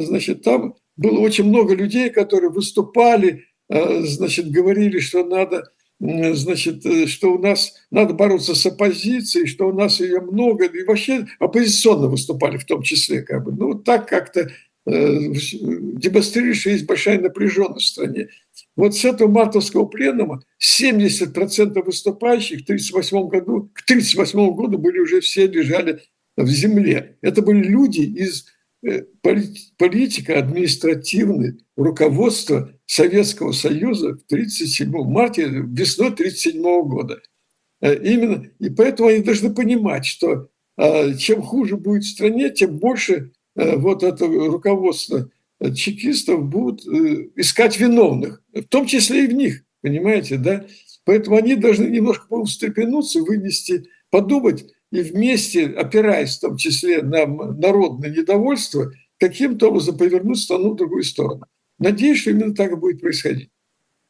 значит, там было очень много людей, которые выступали, а, значит, говорили, что надо, значит, э, что у нас надо бороться с оппозицией, что у нас ее много, и вообще оппозиционно выступали в том числе, как бы. Ну, так как-то Э, демонстрирует, что есть большая напряженность в стране. Вот с этого мартовского пленума 70% выступающих в 1938 году, к 1938 году были уже все лежали в земле. Это были люди из политика административной руководства Советского Союза в 37 марте, весной 1937 года. Э, именно, и поэтому они должны понимать, что чем хуже будет в стране, тем больше Э, вот это руководство чекистов будут э, искать виновных, в том числе и в них, понимаете, да? Поэтому они должны немножко встрепенуться, вынести, подумать и вместе, опираясь в том числе на народное недовольство, каким-то образом повернуть страну в другую сторону. Надеюсь, что именно так и будет происходить.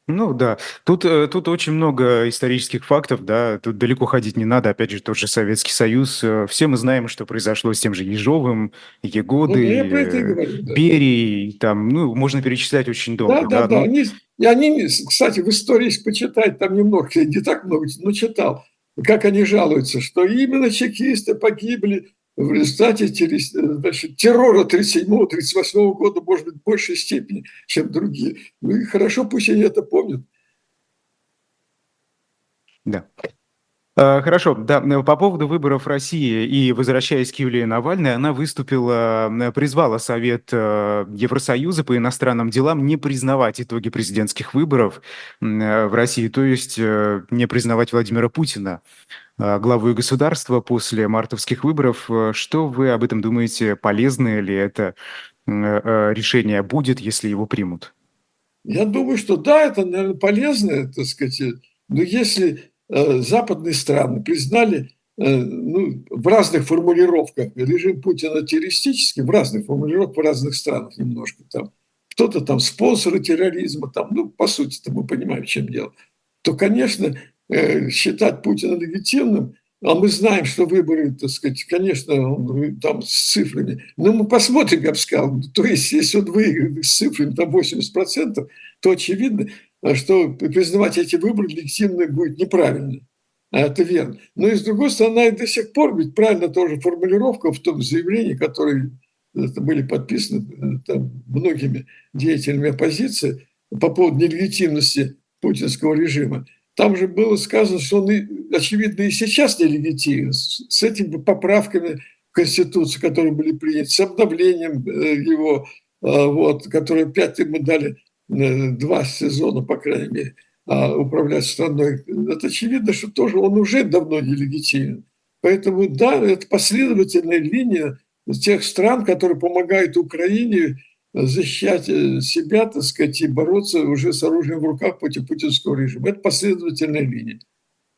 Ну да, тут, э, тут очень много исторических фактов, да, тут далеко ходить не надо, опять же, тот же Советский Союз, э, все мы знаем, что произошло с тем же Ежовым, Егодой, ну, говорю, да. Берией, там, ну, можно перечислять очень долго. Да, да, да, да. Но... Они, они, кстати, в истории, если почитать, там немного, не так много, но читал, как они жалуются, что именно чекисты погибли в результате значит, террора 37-38 года, может быть, в большей степени, чем другие. Ну и хорошо, пусть они это помнят. Да. А, хорошо, да, по поводу выборов России и возвращаясь к Юлии Навальной, она выступила, призвала Совет э, Евросоюза по иностранным делам не признавать итоги президентских выборов э, в России, то есть э, не признавать Владимира Путина главой государства после мартовских выборов. Что вы об этом думаете? Полезное ли это решение будет, если его примут? Я думаю, что да, это, наверное, полезно, так сказать. Но если Э, западные страны признали э, ну, в разных формулировках режим Путина террористическим, в разных формулировках в разных странах немножко там. Кто-то там спонсоры терроризма, там, ну, по сути-то мы понимаем, в чем дело. То, конечно, э, считать Путина легитимным, а мы знаем, что выборы, так сказать, конечно, он, там с цифрами. Но мы посмотрим, я бы сказал. То есть, если он выиграет с цифрами там 80%, то очевидно, что признавать эти выборы легитимными будет неправильно. А это верно. Но и с другой стороны, до сих пор ведь правильно тоже формулировка в том заявлении, которые были подписаны э, там, многими деятелями оппозиции по поводу нелегитимности путинского режима. Там же было сказано, что он, очевидно, и сейчас нелегитимен с этими поправками в Конституцию, которые были приняты, с обновлением э, его, э, вот, которые опять мы дали Э, два сезона, по крайней мере, а управлять страной, это очевидно, что тоже он уже давно нелегитимен. Поэтому, да, это последовательная линия тех стран, которые помогают Украине защищать э, себя, так сказать, и бороться уже с оружием в руках против путинского режима. Это последовательная линия.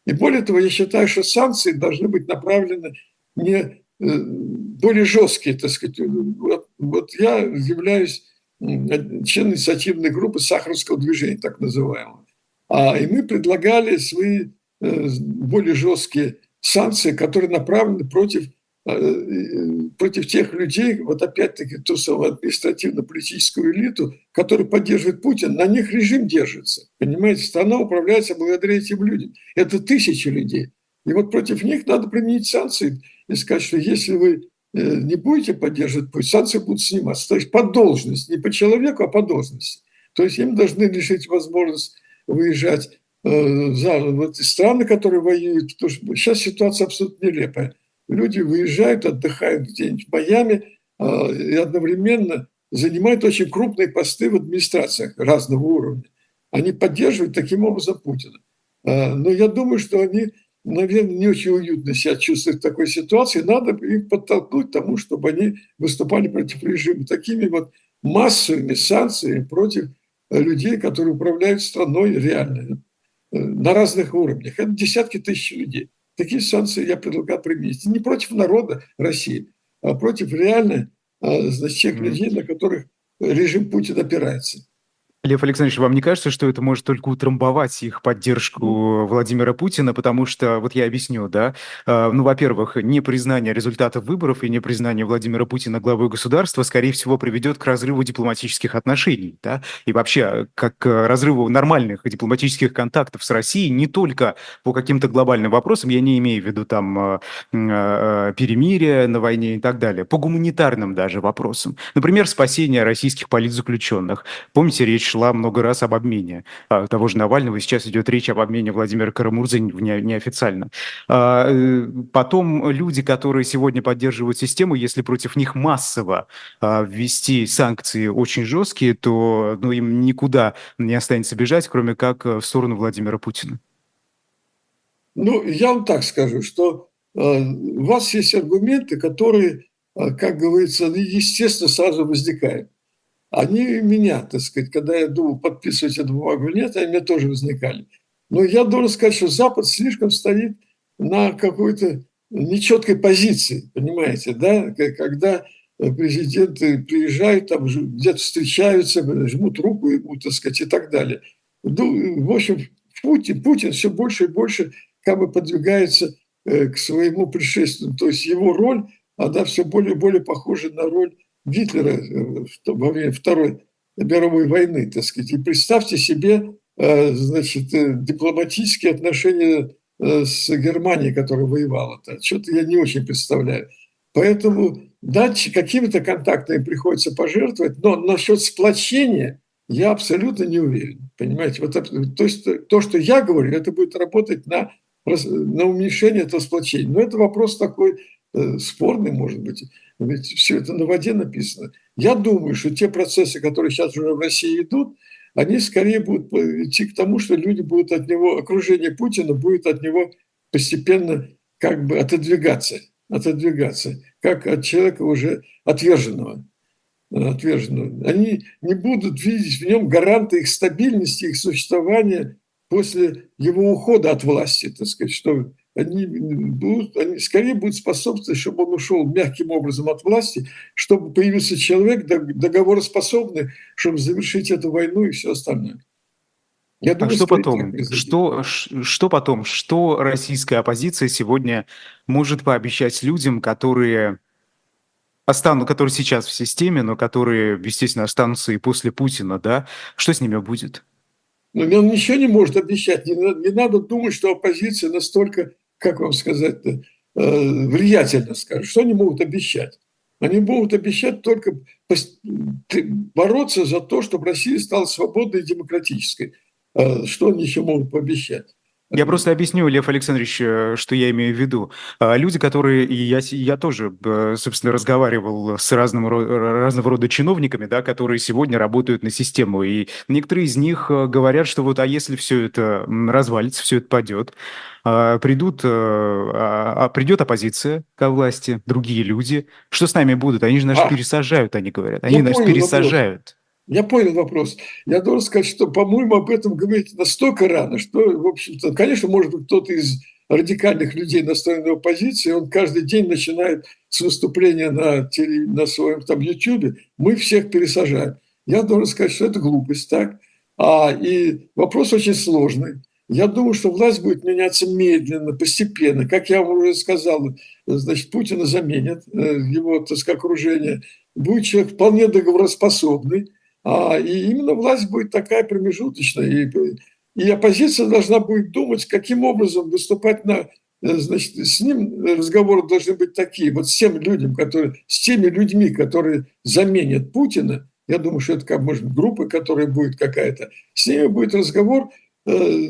И более того, я считаю, что санкции должны быть направлены не э, более жесткие, так сказать. Вот, вот я являюсь член инициативной группы Сахаровского движения, так называемого. А, и мы предлагали свои э, более жесткие санкции, которые направлены против, э, э, против тех людей, вот опять-таки ту самую административно-политическую элиту, которая поддерживает Путин, на них режим держится. Понимаете, страна управляется благодаря этим людям. Это тысячи людей. И вот против них надо применить санкции и сказать, что если вы не будете поддерживать путь, санкции будут сниматься. То есть по должности, не по человеку, а по должности. То есть им должны лишить возможность выезжать э, за в эти страны, которые воюют. Потому что сейчас ситуация абсолютно нелепая. Люди выезжают, отдыхают где-нибудь в Майами э, и одновременно занимают очень крупные посты в администрациях разного уровня. Они поддерживают таким образом Путина. Но я думаю, что они наверное, не очень уютно себя чувствовать в такой ситуации, надо их подтолкнуть к тому, чтобы они выступали против режима такими вот массовыми санкциями против людей, которые управляют страной реально э, на разных уровнях. Это десятки тысяч людей. Такие санкции я предлагаю применить. Не против народа России, а против реально а, значит, тех людей, на которых режим Путина опирается. Лев Александрович, вам не кажется, что это может только утрамбовать их поддержку Владимира Путина? Потому что, вот я объясню, да, а, ну, во-первых, непризнание результатов выборов и непризнание Владимира Путина главой государства, скорее всего, приведет к разрыву дипломатических отношений, да, и вообще как к разрыву нормальных дипломатических контактов с Россией, не только по каким-то глобальным вопросам, я не имею в виду там а, перемирия на войне и так далее, по гуманитарным даже вопросам. Например, спасение российских политзаключенных. Помните речь шла много раз об обмене а, того же Навального. Сейчас идет речь об обмене Владимира Карамурзы не, неофициально. А, э, потом люди, которые сегодня поддерживают систему, если против них массово а, ввести санкции очень жесткие, то ну, им никуда не останется бежать, кроме как э, в сторону Владимира Путина. Ну, я вам так скажу, что э, у вас есть аргументы, которые, как говорится, естественно, сразу возникают они меня, так сказать, когда я думал подписывать эту бумагу или нет, они меня тоже возникали. Но я должен сказать, что Запад слишком стоит на какой-то нечеткой позиции, понимаете, да, когда президенты приезжают, там где-то встречаются, жмут руку ему, так сказать, и так далее. Ну, в общем, Путин, Путин все больше и больше как бы подвигается э, к своему предшественнику. То есть его роль, она все более и более похожа на роль Гитлера э, во время Второй мировой войны, так сказать. И представьте себе, э, значит, э, дипломатические отношения с Германией, которая воевала. -то. Что-то я не очень представляю. Поэтому дать какими-то контактами приходится пожертвовать, но насчет сплочения я абсолютно не уверен. Понимаете, вот то есть то, что я говорю, это будет работать на, на уменьшение этого сплочения. Но это вопрос такой э, спорный, может быть. Ведь все это на воде написано. Я думаю, что те процессы, которые сейчас уже в России идут, они скорее будут идти к тому, что люди будут от него, окружение Путина будет от него постепенно как бы отодвигаться, отодвигаться, как от человека уже отверженного. отверженного. Они не будут видеть в нем гаранта их стабильности, их существования после его ухода от власти, так сказать, что они, будут, они скорее будут способствовать, чтобы он ушел мягким образом от власти, чтобы появился человек договороспособный, чтобы завершить эту войну и все остальное. Я а думаю, что потом? Что, что потом? Что российская оппозиция сегодня может пообещать людям, которые останут, которые сейчас в системе, но которые, естественно, останутся и после Путина, да? Что с ними будет? Ну, он ничего не может обещать. Не, не надо думать, что оппозиция настолько как вам сказать-то, э, влиятельно скажут, что они могут обещать? Они могут обещать только бороться за то, чтобы Россия стала свободной и демократической. Э, что они еще могут пообещать? Я просто объясню, Лев Александрович, э, что я имею в виду. А, люди, которые, и я, я тоже, собственно, разговаривал с разным, разного рода чиновниками, да, которые сегодня работают на систему, и некоторые из них говорят, что вот, а если все это развалится, все это падет, а, придут, э, а, придет оппозиция к власти, другие люди. Что с нами будут? Они же нас а, пересажают, они говорят. Они нас пересажают. Вопрос. Я понял вопрос. Я должен сказать, что, по-моему, об этом говорить настолько рано, что, в общем-то, конечно, может быть, кто-то из радикальных людей, настроенных оппозиции, он каждый день начинает с выступления на, теле, на своем там YouTube, мы всех пересажаем. Я должен сказать, что это глупость, так? А, и вопрос очень сложный. Я думаю, что власть будет меняться медленно, постепенно. Как я вам уже сказал, значит, Путина заменят, э, его, так сказать, окружение. Будет человек вполне договороспособный, а, и именно власть будет такая промежуточная. И, и оппозиция должна будет думать, каким образом выступать на э, значит, с ним разговоры должны быть такие, вот с теми людьми, которые, с теми людьми, которые заменят Путина, я думаю, что это, как, может, группа, которая будет какая-то, с ними будет разговор – Э,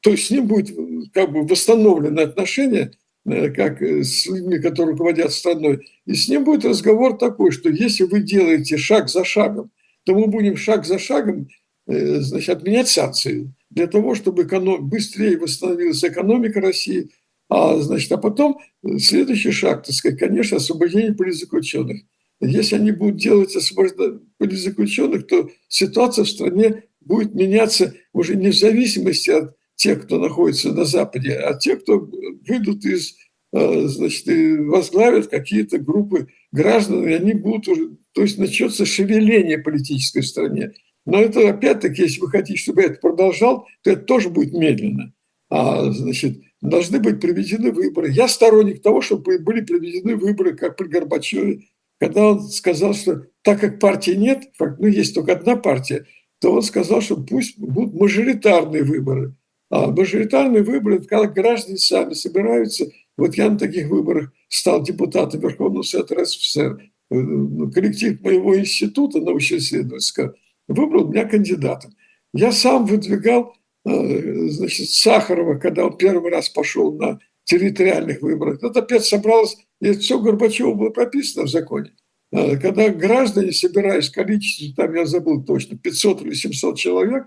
то есть с ним будет как бы восстановлены отношения, э, как э, с людьми, которые руководят страной, и с ним будет разговор такой, что если вы делаете шаг за шагом, то мы будем шаг за шагом значит, отменять санкции для того, чтобы быстрее восстановилась экономика России, а, значит, а потом следующий шаг, так сказать, конечно, освобождение политзаключенных. Если они будут делать освобождение политзаключенных, то ситуация в стране будет меняться уже не в зависимости от тех, кто находится на Западе, а тех, кто выйдут из, э, значит, возглавят какие-то группы граждан, и они будут уже, то есть начнется шевеление политической в стране. Но это опять-таки, если вы хотите, чтобы это продолжал, то это тоже будет медленно. А, значит, должны быть проведены выборы. Я сторонник того, чтобы были проведены выборы, как при Горбачеве, когда он сказал, что так как партии нет, ну, есть только одна партия – то он сказал, что пусть будут мажоритарные выборы. А мажоритарные выборы – это когда граждане сами собираются. Вот я на таких выборах стал депутатом Верховного Совета РСФСР. Э, ну, коллектив моего института научно-исследовательского выбрал меня кандидатом. Я сам выдвигал э, значит, Сахарова, когда он первый раз пошел на территориальных выборах. Это опять собралось, и все Горбачева было прописано в законе. Э, когда граждане, собираясь в там я забыл точно, 500 или 700 человек,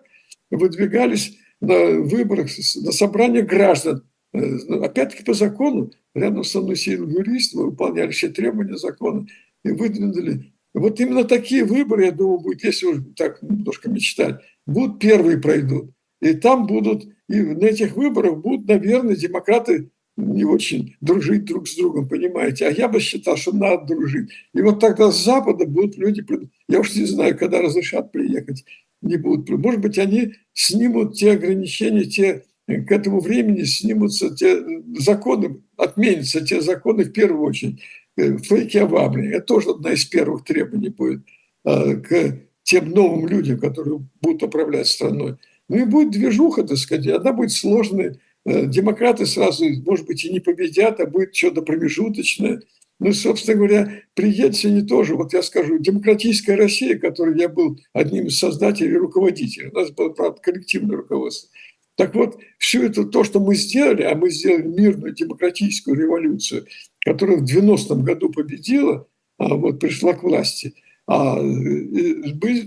выдвигались на выборах, на собрание граждан. Ну, опять-таки по закону, рядом со мной сидел юрист, мы выполняли все требования закона и выдвинули. Вот именно такие выборы, я думаю, будут, если уж так немножко мечтать, будут первые пройдут. И там будут, и на этих выборах будут, наверное, демократы не очень дружить друг с другом, понимаете? А я бы считал, что надо дружить. И вот тогда с Запада будут люди, я уж не знаю, когда разрешат приехать, не будут. Может быть, они снимут те ограничения, те к этому времени снимутся те законы, отменятся те законы в первую очередь. Э, фейки о Это тоже одна из первых требований будет э, к тем новым людям, которые будут управлять страной. Ну и будет движуха, так сказать, она будет сложной, Э, демократы сразу, может быть, и не победят, а будет что-то промежуточное. Ну, собственно говоря, при Ельцине тоже, вот я скажу, демократическая Россия, которой я был одним из создателей и руководителей, у нас было, правда, коллективное руководство. Так вот, все это то, что мы сделали, а мы сделали мирную демократическую революцию, которая в 90-м году победила, а вот пришла к власти, а,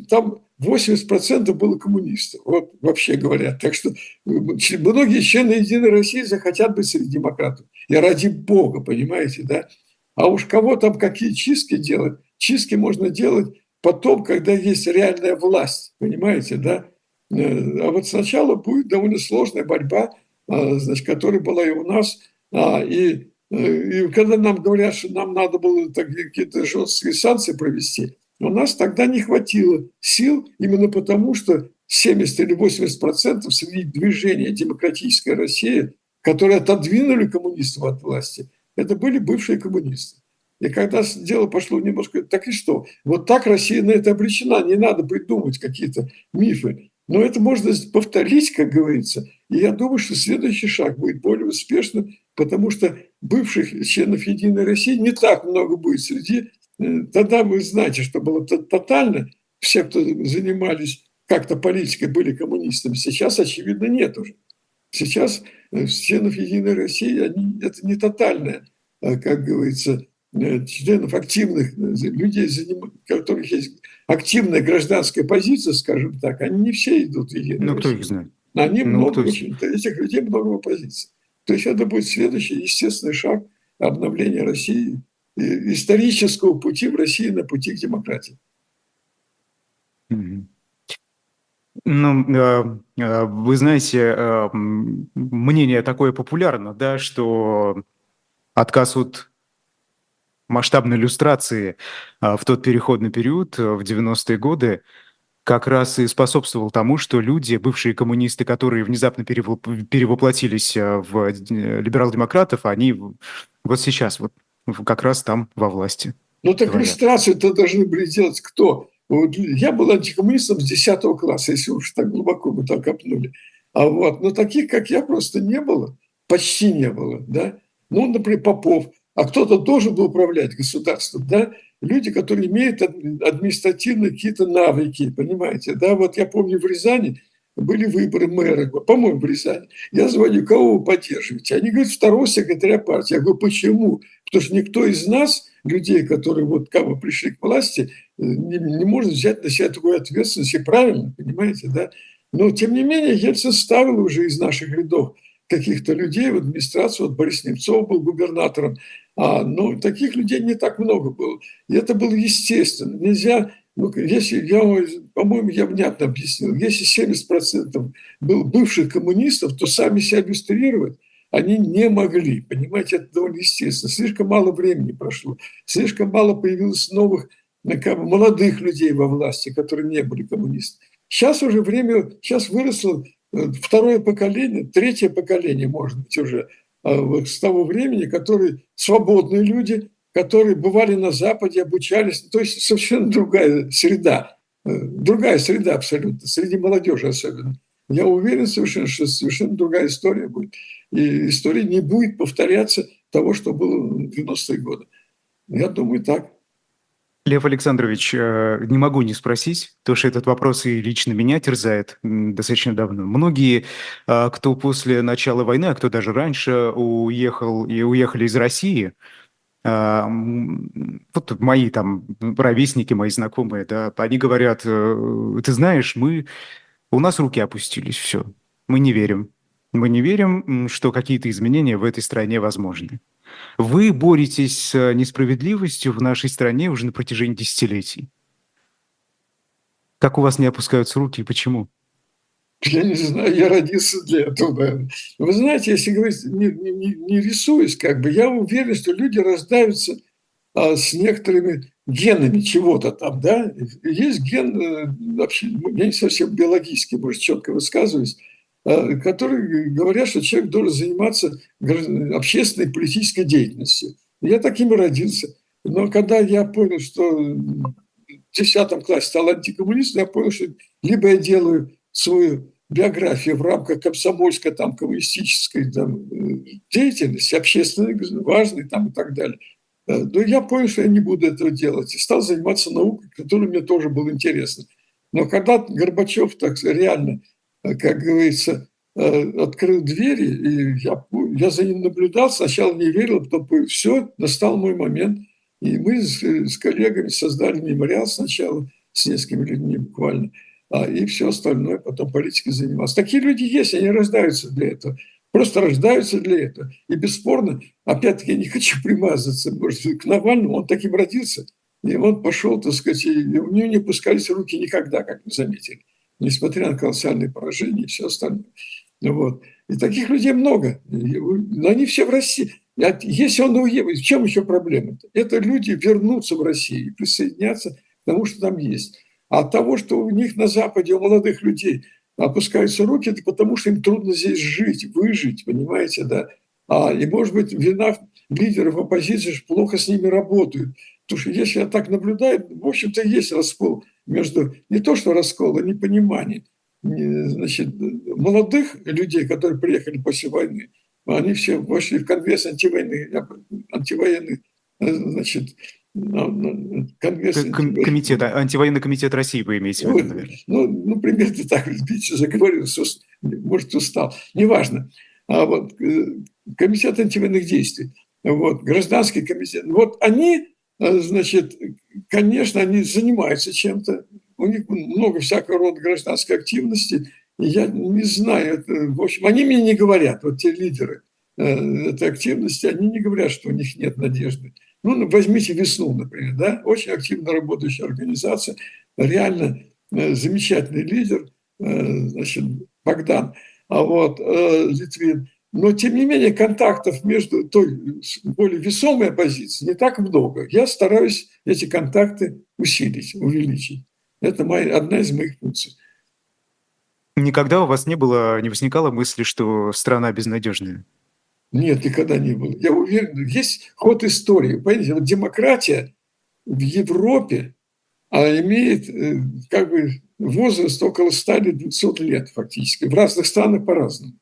там 80% было коммунистов, вот вообще говоря. Так что многие члены Единой России захотят быть среди демократов. И ради бога, понимаете, да? А уж кого там какие чистки делать? Чистки можно делать потом, когда есть реальная власть, понимаете, да? Э, а вот сначала будет довольно сложная борьба, а, значит, которая была и у нас. А, и, э, и когда нам говорят, что нам надо было какие-то жесткие санкции провести, у нас тогда не хватило сил именно потому, что 70 или 80 процентов среди движения «Демократическая Россия», которые отодвинули коммунистов от власти, это были бывшие коммунисты. И когда дело пошло немножко, так и что? Вот так Россия на это обречена, не надо придумывать какие-то мифы. Но это можно повторить, как говорится. И я думаю, что следующий шаг будет более успешным, потому что бывших членов Единой России не так много будет среди Э, тогда вы знаете, что было тотально. Все, кто занимались как-то политикой, были коммунистами. Сейчас, очевидно, нет уже. Сейчас э, членов Единой России они, это не тотальное, а, как говорится, э, членов активных людей, у которых есть активная гражданская позиция, скажем так, они не все идут в Единую Ну, кто их знает? Они ну, много очень, этих людей много в оппозиции. То есть это будет следующий естественный шаг обновления России исторического пути в России на пути к демократии. Ну, э, э, вы знаете, э, мнение такое популярно, да, что отказ от масштабной иллюстрации в тот переходный период, в 90-е годы, как раз и способствовал тому, что люди, бывшие коммунисты, которые внезапно перевоплотились в либерал-демократов, они вот сейчас вот как раз там во власти. Ну так иллюстрацию-то должны были делать кто? Я был антикоммунистом с 10 класса, если уж так глубоко мы там копнули. А вот, но таких, как я, просто не было, почти не было, да. Ну, например, Попов, а кто-то должен был управлять государством, да, люди, которые имеют административные какие-то навыки, понимаете, да, вот я помню в Рязани были выборы мэра, по-моему, в Рязани. Я звоню, кого вы поддерживаете? Они говорят, второго секретаря партии. Я говорю, почему? Потому что никто из нас, людей, которые вот как бы пришли к власти, не, не может взять на себя такую ответственность. И правильно, понимаете, да? Но, тем не менее, Ельцин ставил уже из наших рядов каких-то людей в администрацию. Вот Борис Немцов был губернатором. А, но таких людей не так много было. И это было естественно. Нельзя ну, если я, по-моему, я внятно объяснил, если 70% был бывших коммунистов, то сами себя иллюстрировать они не могли. Понимаете, это довольно естественно. Слишком мало времени прошло, слишком мало появилось новых как бы, молодых людей во власти, которые не были коммунистами. Сейчас уже время, сейчас выросло второе поколение, третье поколение, может быть, уже а, с того времени, которые свободные люди, которые бывали на Западе, обучались. То есть совершенно другая среда. Э, другая среда абсолютно, среди молодежи особенно. Я уверен совершенно, что совершенно другая история будет. И история не будет повторяться того, что было в 90-е годы. Я думаю, так. Лев Александрович, э, не могу не спросить, потому что этот вопрос и лично меня терзает достаточно давно. Многие, э, кто после начала войны, а кто даже раньше уехал и уехали из России, вот мои там ровесники, мои знакомые, да, они говорят, э, ты знаешь, мы, у нас руки опустились, все, мы не верим. Мы не верим, что какие-то изменения в этой стране возможны. Вы боретесь с несправедливостью в нашей стране уже на протяжении десятилетий. Как у вас не опускаются руки и почему? Я не знаю, я родился для этого, наверное. Вы знаете, если говорить, не, не, не рисуюсь, как бы, я уверен, что люди рождаются а, с некоторыми генами чего-то там, да. Есть ген, э, вообще, я не совсем биологически, может, четко высказываюсь, которые говорят, что человек должен заниматься общественной политической деятельностью. Я таким и родился. Но когда я понял, что в 10 классе стал антикоммунистом, я понял, что либо я делаю свою биографию в рамках комсомольской, там, коммунистической там, деятельности, общественной, важной там, и так далее. Но я понял, что я не буду этого делать. И стал заниматься наукой, которая мне тоже была интересна. Но когда Горбачев так реально, как говорится, открыл двери, и я, я за ним наблюдал, сначала не верил, потом все, настал мой момент. И мы с, с коллегами создали мемориал сначала, с несколькими людьми буквально, а, и все остальное потом политикой занимался. Такие люди есть, они рождаются для этого. Просто рождаются для этого. И бесспорно, опять-таки, я не хочу (laughs) примазаться может, к Навальному, он таким родился. И он пошел, так сказать, и у него не пускались руки никогда, как мы заметили, несмотря на колоссальные поражения и все остальное. Вот. И таких людей много. Но они все в России. Если он уедет, в чем еще проблема? -то? Это люди вернутся в Россию и присоединятся к тому, что там есть. А от того, что у них на Западе, у молодых людей опускаются руки, это потому, что им трудно здесь жить, выжить, понимаете, да. А, и, может быть, вина лидеров оппозиции, что плохо с ними работают. Потому что если я так наблюдаю, в общем-то, есть раскол между, не то что раскол, а непонимание. Значит, молодых людей, которые приехали после войны, они все вошли в Конгресс антивоенный, антивоенный значит, Конгресс... Комитет, антивоенный комитет России вы имеете в виду, наверное? Ну, ну, примерно так, видите, заговорил, может, устал. Неважно. А вот э, комитет антивоенных действий, вот, гражданский комитет. Вот они, э, значит, конечно, они занимаются чем-то, у них много всякого рода гражданской активности, я не знаю, это, в общем, они мне не говорят, вот те лидеры э, этой активности, они не говорят, что у них нет надежды. Ну, возьмите «Весну», например, да, очень активно работающая организация, реально э, замечательный лидер, э, значит, Богдан, а вот Литвин. Но, тем не менее, контактов между той более весомой оппозицией не так много. Я стараюсь эти контакты усилить, увеличить. Это моя, одна из моих функций. Никогда у вас не было, не возникало мысли, что страна безнадежная? Нет, никогда не было. Я уверен, есть ход истории. Понимаете, вот демократия в Европе а имеет э, как бы возраст около 100-200 лет фактически. В разных странах по-разному.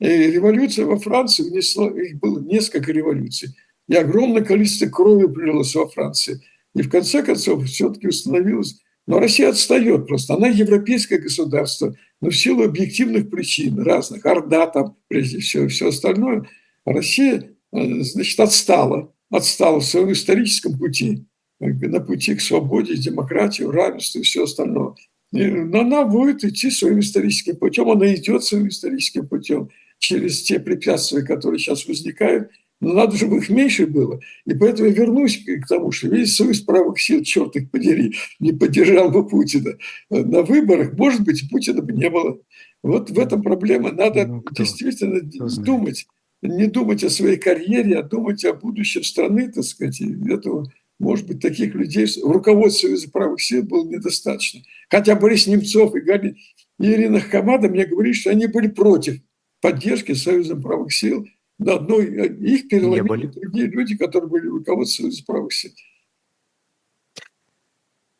И революция во Франции внесла, их было несколько революций. И огромное количество крови пролилось во Франции. И в конце концов все-таки установилось но Россия отстает просто. Она европейское государство, но в силу объективных причин разных, Орда там прежде всего, все остальное, Россия, э, значит, отстала, отстала в своем историческом пути, на пути к свободе, демократии, равенству и все остальное. И она будет идти своим историческим путем, она идет своим историческим путем через те препятствия, которые сейчас возникают, но надо, чтобы их меньше было. И поэтому я вернусь к тому, что весь союз правых сил, черт их подери, не поддержал бы Путина на выборах, может быть, Путина бы не было. Вот в этом проблема. Надо ну, кто, действительно кто думать. Не думать о своей карьере, а думать о будущем страны, так сказать. И этого, может быть, таких людей в руководстве Союза правых сил было недостаточно. Хотя Борис Немцов и, Габи, и Ирина Хамада мне говорили, что они были против поддержки Союза правых сил – на одной, их переломили другие люди, которые были руководством из правых сил.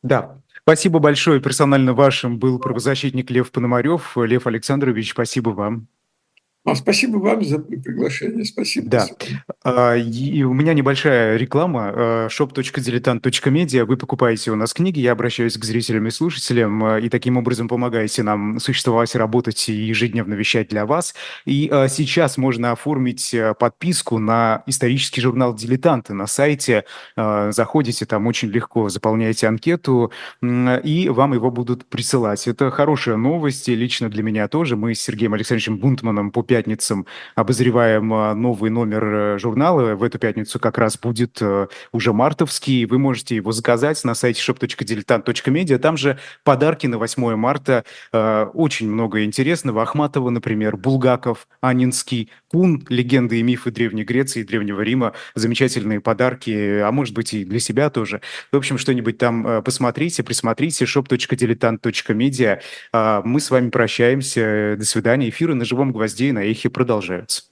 Да, спасибо большое. Персонально вашим был правозащитник Лев Пономарев. Лев Александрович, спасибо вам. А спасибо вам за приглашение. Спасибо. Да. А, и у меня небольшая реклама. А, shop.diletant.media. Вы покупаете у нас книги. Я обращаюсь к зрителям и слушателям. А, и таким образом помогаете нам существовать, работать и ежедневно вещать для вас. И сейчас можно оформить подписку на исторический журнал «Дилетанты» на сайте. Заходите, там очень легко заполняете анкету, и вам его будут присылать. Это хорошая новость, и лично для меня тоже. Мы с Сергеем Александровичем Бунтманом по пятницам обозреваем а, новый номер э, журнала. В эту пятницу как раз будет э, уже мартовский. Вы можете его заказать на сайте shop.diletant.media. Там же подарки на 8 марта. Э, очень много интересного. Ахматова, например, Булгаков, Анинский, Кун, легенды и мифы Древней Греции и Древнего Рима. Замечательные подарки, а может быть и для себя тоже. В общем, что-нибудь там посмотрите, присмотрите. shop.diletant.media. Мы с вами прощаемся. До свидания. Эфиры на живом гвозде на эхе продолжаются.